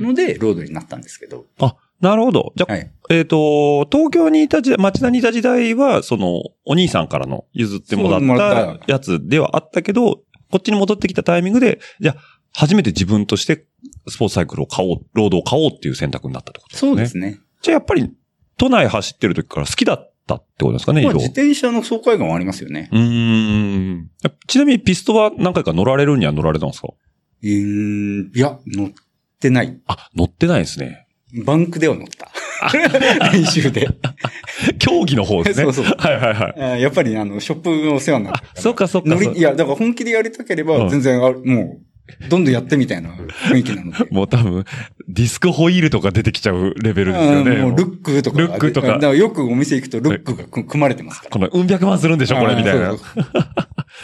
ので、ロードになったんですけど、あ、なるほど。じゃあ、はい。えっ、と、東京にいた時代、町田にいた時代は、その、お兄さんからの譲ってもらっったやつではあったけど、こっちに戻ってきたタイミングで、じゃあ、初めて自分としてスポーツサイクルを買おう、ロードを買おうっていう選択になったってことですね。そうですね。じゃあやっぱり、都内走ってる時から好きだったってことですかね、あ、動。自転車の爽快感はありますよね。うーん。ちなみにピストは何回か乗られるには乗られたんですか？うーん、いや、乗ってない。あ、乗ってないですね。バンクでは乗った。練習で。競技の方ですね。そうそうはいはいはい。あやっぱり、あの、ショップがお世話になった。そっかそっかいや、だから本気でやりたければ、うん全然、あもう、どんどんやってみたいな雰囲気なので。もう多分、ディスクホイールとか出てきちゃうレベルですよね。あもうルックとか。ルックとかだからよくお店行くとルックが組組まれてますから。この、うん百万するんでしょこれみたいな。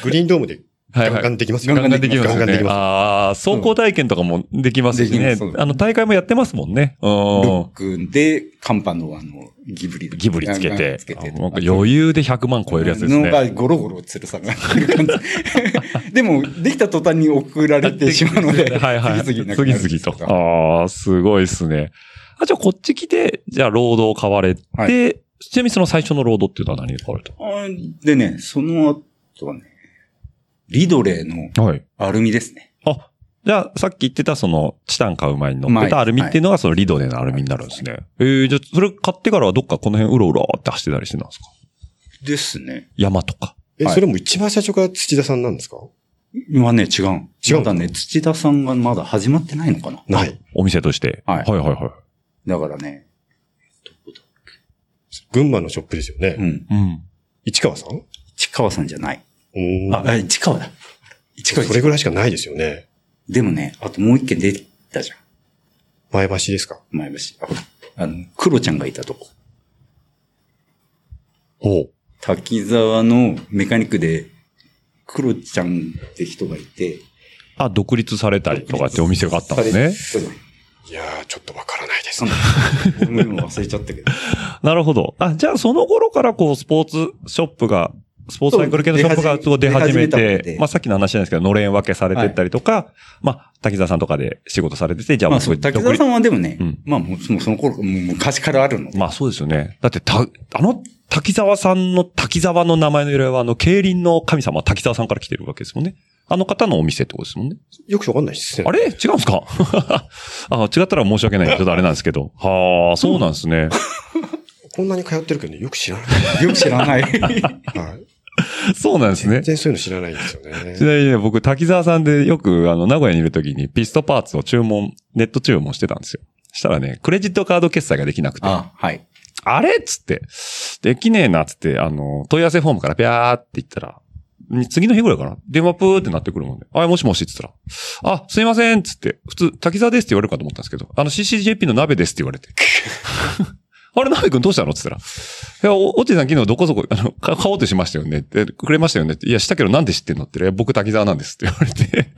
グリーンドームでガンガンできますよ。ガンガンできますガンガンでき。ます。ああ、走行体験とかもできますしね。あの、大会もやってますもんね。うルんッ。クで、カンパのあの、ギブリ。ギブリつけて余裕で100万超えるやつですのね。がゴロゴロつるさがる感じ。でも、できた途端に送られてしまうので、はいはい。次々次々と。かああ、すごいですね。あ、じゃあこっち来て、じゃあロードを買われて、はちなみにその最初のロードっていうのは何で買われたあでね、その後はね、リドレーのはい。アルミですね。あ、じゃあさっき言ってたそのチタン買う前に乗って前たアルミっていうのがそのリドレのアルミになるんですね。えー、じゃあそれ買ってからはどっかこの辺うろうろって走ってたりしてたんですか？ですね。山とか。え、はいそれも一番最初から土田さんなんですか？今ね、違う。違うまだね、土田さんがまだ始まってないのかな。ない。お店として。はいはいはいはい。だからね、群馬のショップですよね。うん。うん。市川さん？市川さんじゃない。おーあ、あ市川だ。市川それぐらいしかないですよね。でもね、あともう一軒出たじゃん。前橋ですか？前橋。あ、の、クロちゃんがいたとこ。おう滝沢のメカニックで、クロちゃんって人がいて。あ、独立されたりとかってお店があったんですね。いやー、ちょっとわからないですね。僕も今忘れちゃったけど。なるほど。あ、じゃあその頃からこうスポーツショップが、スポーツサイクル系のショップが出始めてで、まあさっきの話じゃないですけど、のれん分けされてったりとか、まあ滝沢さんとかで仕事されてて、じゃあまあそう、もうそれ滝沢さんはでもね、うんまあもうその頃、もう昔からあるので。まあそうですよね。だってた、あの滝沢さんの滝沢の名前の由来はあの競輪の神様滝沢さんから来てるわけですもんね。あの方のお店ってことですもんね。よくわかんないですね。あれ？違うんですか？あ違ったら申し訳ないちょっとあれなんですけど。はあ、そうなんですね。こんなに通ってるけどね、よく知らない。よく知らない。はい。そうなんですね全。然そういうの知らないんですよねち。なみにね、僕、滝沢さんでよく、あの、名古屋にいる時にピストパーツを注文、ネット注文してたんですよ。したらね、クレジットカード決済ができなくて、ああ、はい。れっつって、できねえなっつって、あの、問い合わせフォームからピャーって言ったら、に次の日ぐらいかな電話プーってなってくるもんで、あ、もしもしって言ったら、あ、すいませんっつって、普通、滝沢ですって言われるかと思ったんですけど、あの CCJP の鍋ですって言われて。あれ、鍋くんどうしたの？って言ったら、いや、お、おちさん昨日どこそこ、あの、か買おうとしましたよねって、くれましたよねって、いや、したけどなんで知ってんのって言ったら、いや僕滝沢なんですって言われて、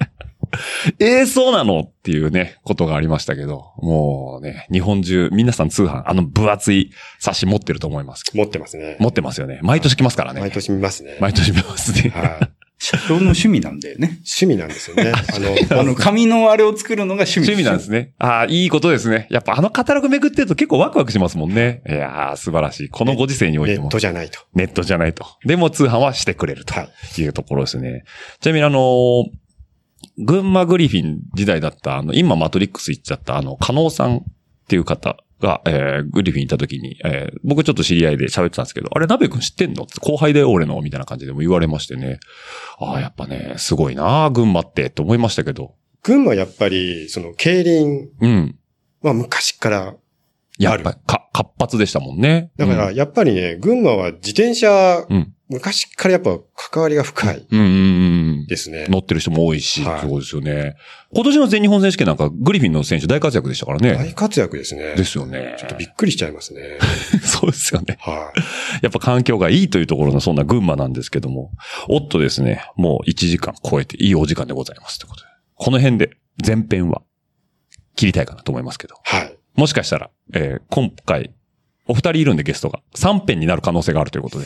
ええそうなの？っていうね、ことがありましたけど、もうね、日本中、皆さん通販、あの分厚い冊子持ってると思います。持ってますね。持ってますよね。毎年来ますからね。毎年見ますね。毎年見ますね。はい。社長の趣味なんだよね。趣味なんですよね。あの、あの、紙のあれを作るのが趣味。趣味なんですね。ああ、いいことですね。やっぱあのカタログめくってると結構ワクワクしますもんね。いやー、素晴らしい。このご時世においネッても。トじゃないと。ネットじゃないと。でも通販はしてくれるとはい。いうところですね。ちなみにあのー群馬グリフィン時代だった、あの、今マトリックス行っちゃった、あの、加納さんっていう方が、えー、グリフィン行った時に、えー、僕ちょっと知り合いで喋ってたんですけど、あれ、鍋くん知ってんの？後輩だよ、俺の、みたいな感じでも言われましてね。ああ、やっぱね、すごいな群馬って、と思いましたけど。群馬やっぱり、その、競輪うん。は昔からやっぱり、か、活発でしたもんね。だから、やっぱりね、群馬は自転車、うん昔からやっぱ関わりが深いうん、うん、うんうん。ですね。乗ってる人も多いし、はいそうですよね。今年の全日本選手権なんか、グリフィンの選手大活躍でしたからね。大活躍ですね。ですよね。ちょっとびっくりしちゃいますね。そうですよね。はやっぱ環境がいいというところのそんな群馬なんですけども。おっとですね、もう1時間超えていいお時間でございますということで。この辺で前編は切りたいかなと思いますけど。い。はい。もしかしたら、えー今回、お二人いるんでゲストが3編になる可能性があるということで。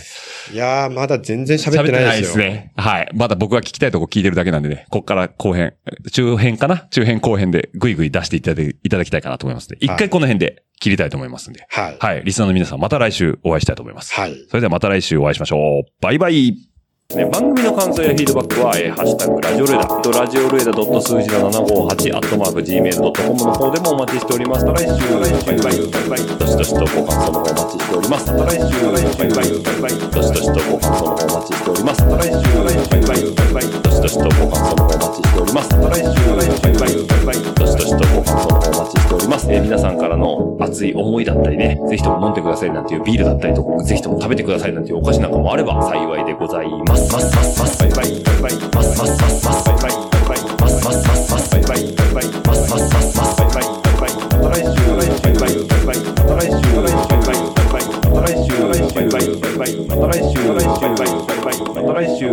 いやー、まだ全然喋ってないですよ。ね。はい。まだ僕が聞きたいとこ聞いてるだけなんでね、こっから後編、中編かな？中編後編でぐいぐい出していただいいただきたいかなと思いますので、一回この辺で切りたいと思いますんで。はい。はい。リスナーの皆さんまた来週お会いしたいと思います。はい。それではまた来週お会いしましょう。バイバイ。ね、番組の感想やフィードバックは、えーハッシュタグ、ラジオルエダ、とラジオルエダ数字の758、アットマーク、gmail.com の方でもお待ちしております。また来週、バイバイ、バイバイ、どしどしとご感想の方お待ちしております。また来週、バイバイ、バイバイ、どしどしとご感想の方お待ちしております。また来週、バイバイ、バイバイ、どしどしとご感想の方お待ちしております。また来週、バイバイ、バイバイ、どしどしとご感想の方お待ちしております。えー皆さんからの熱い思いだったりね、ぜひとも飲んでくださいなんていうビールだったりとか、ぜひとも食べてくださいなんていうお菓子なんかもあれば幸いでございます。ますますますバイバイバイバイますますますますバイバイバイバイますますますますバイバイバイバイますますますますバイバイバイバイまた来週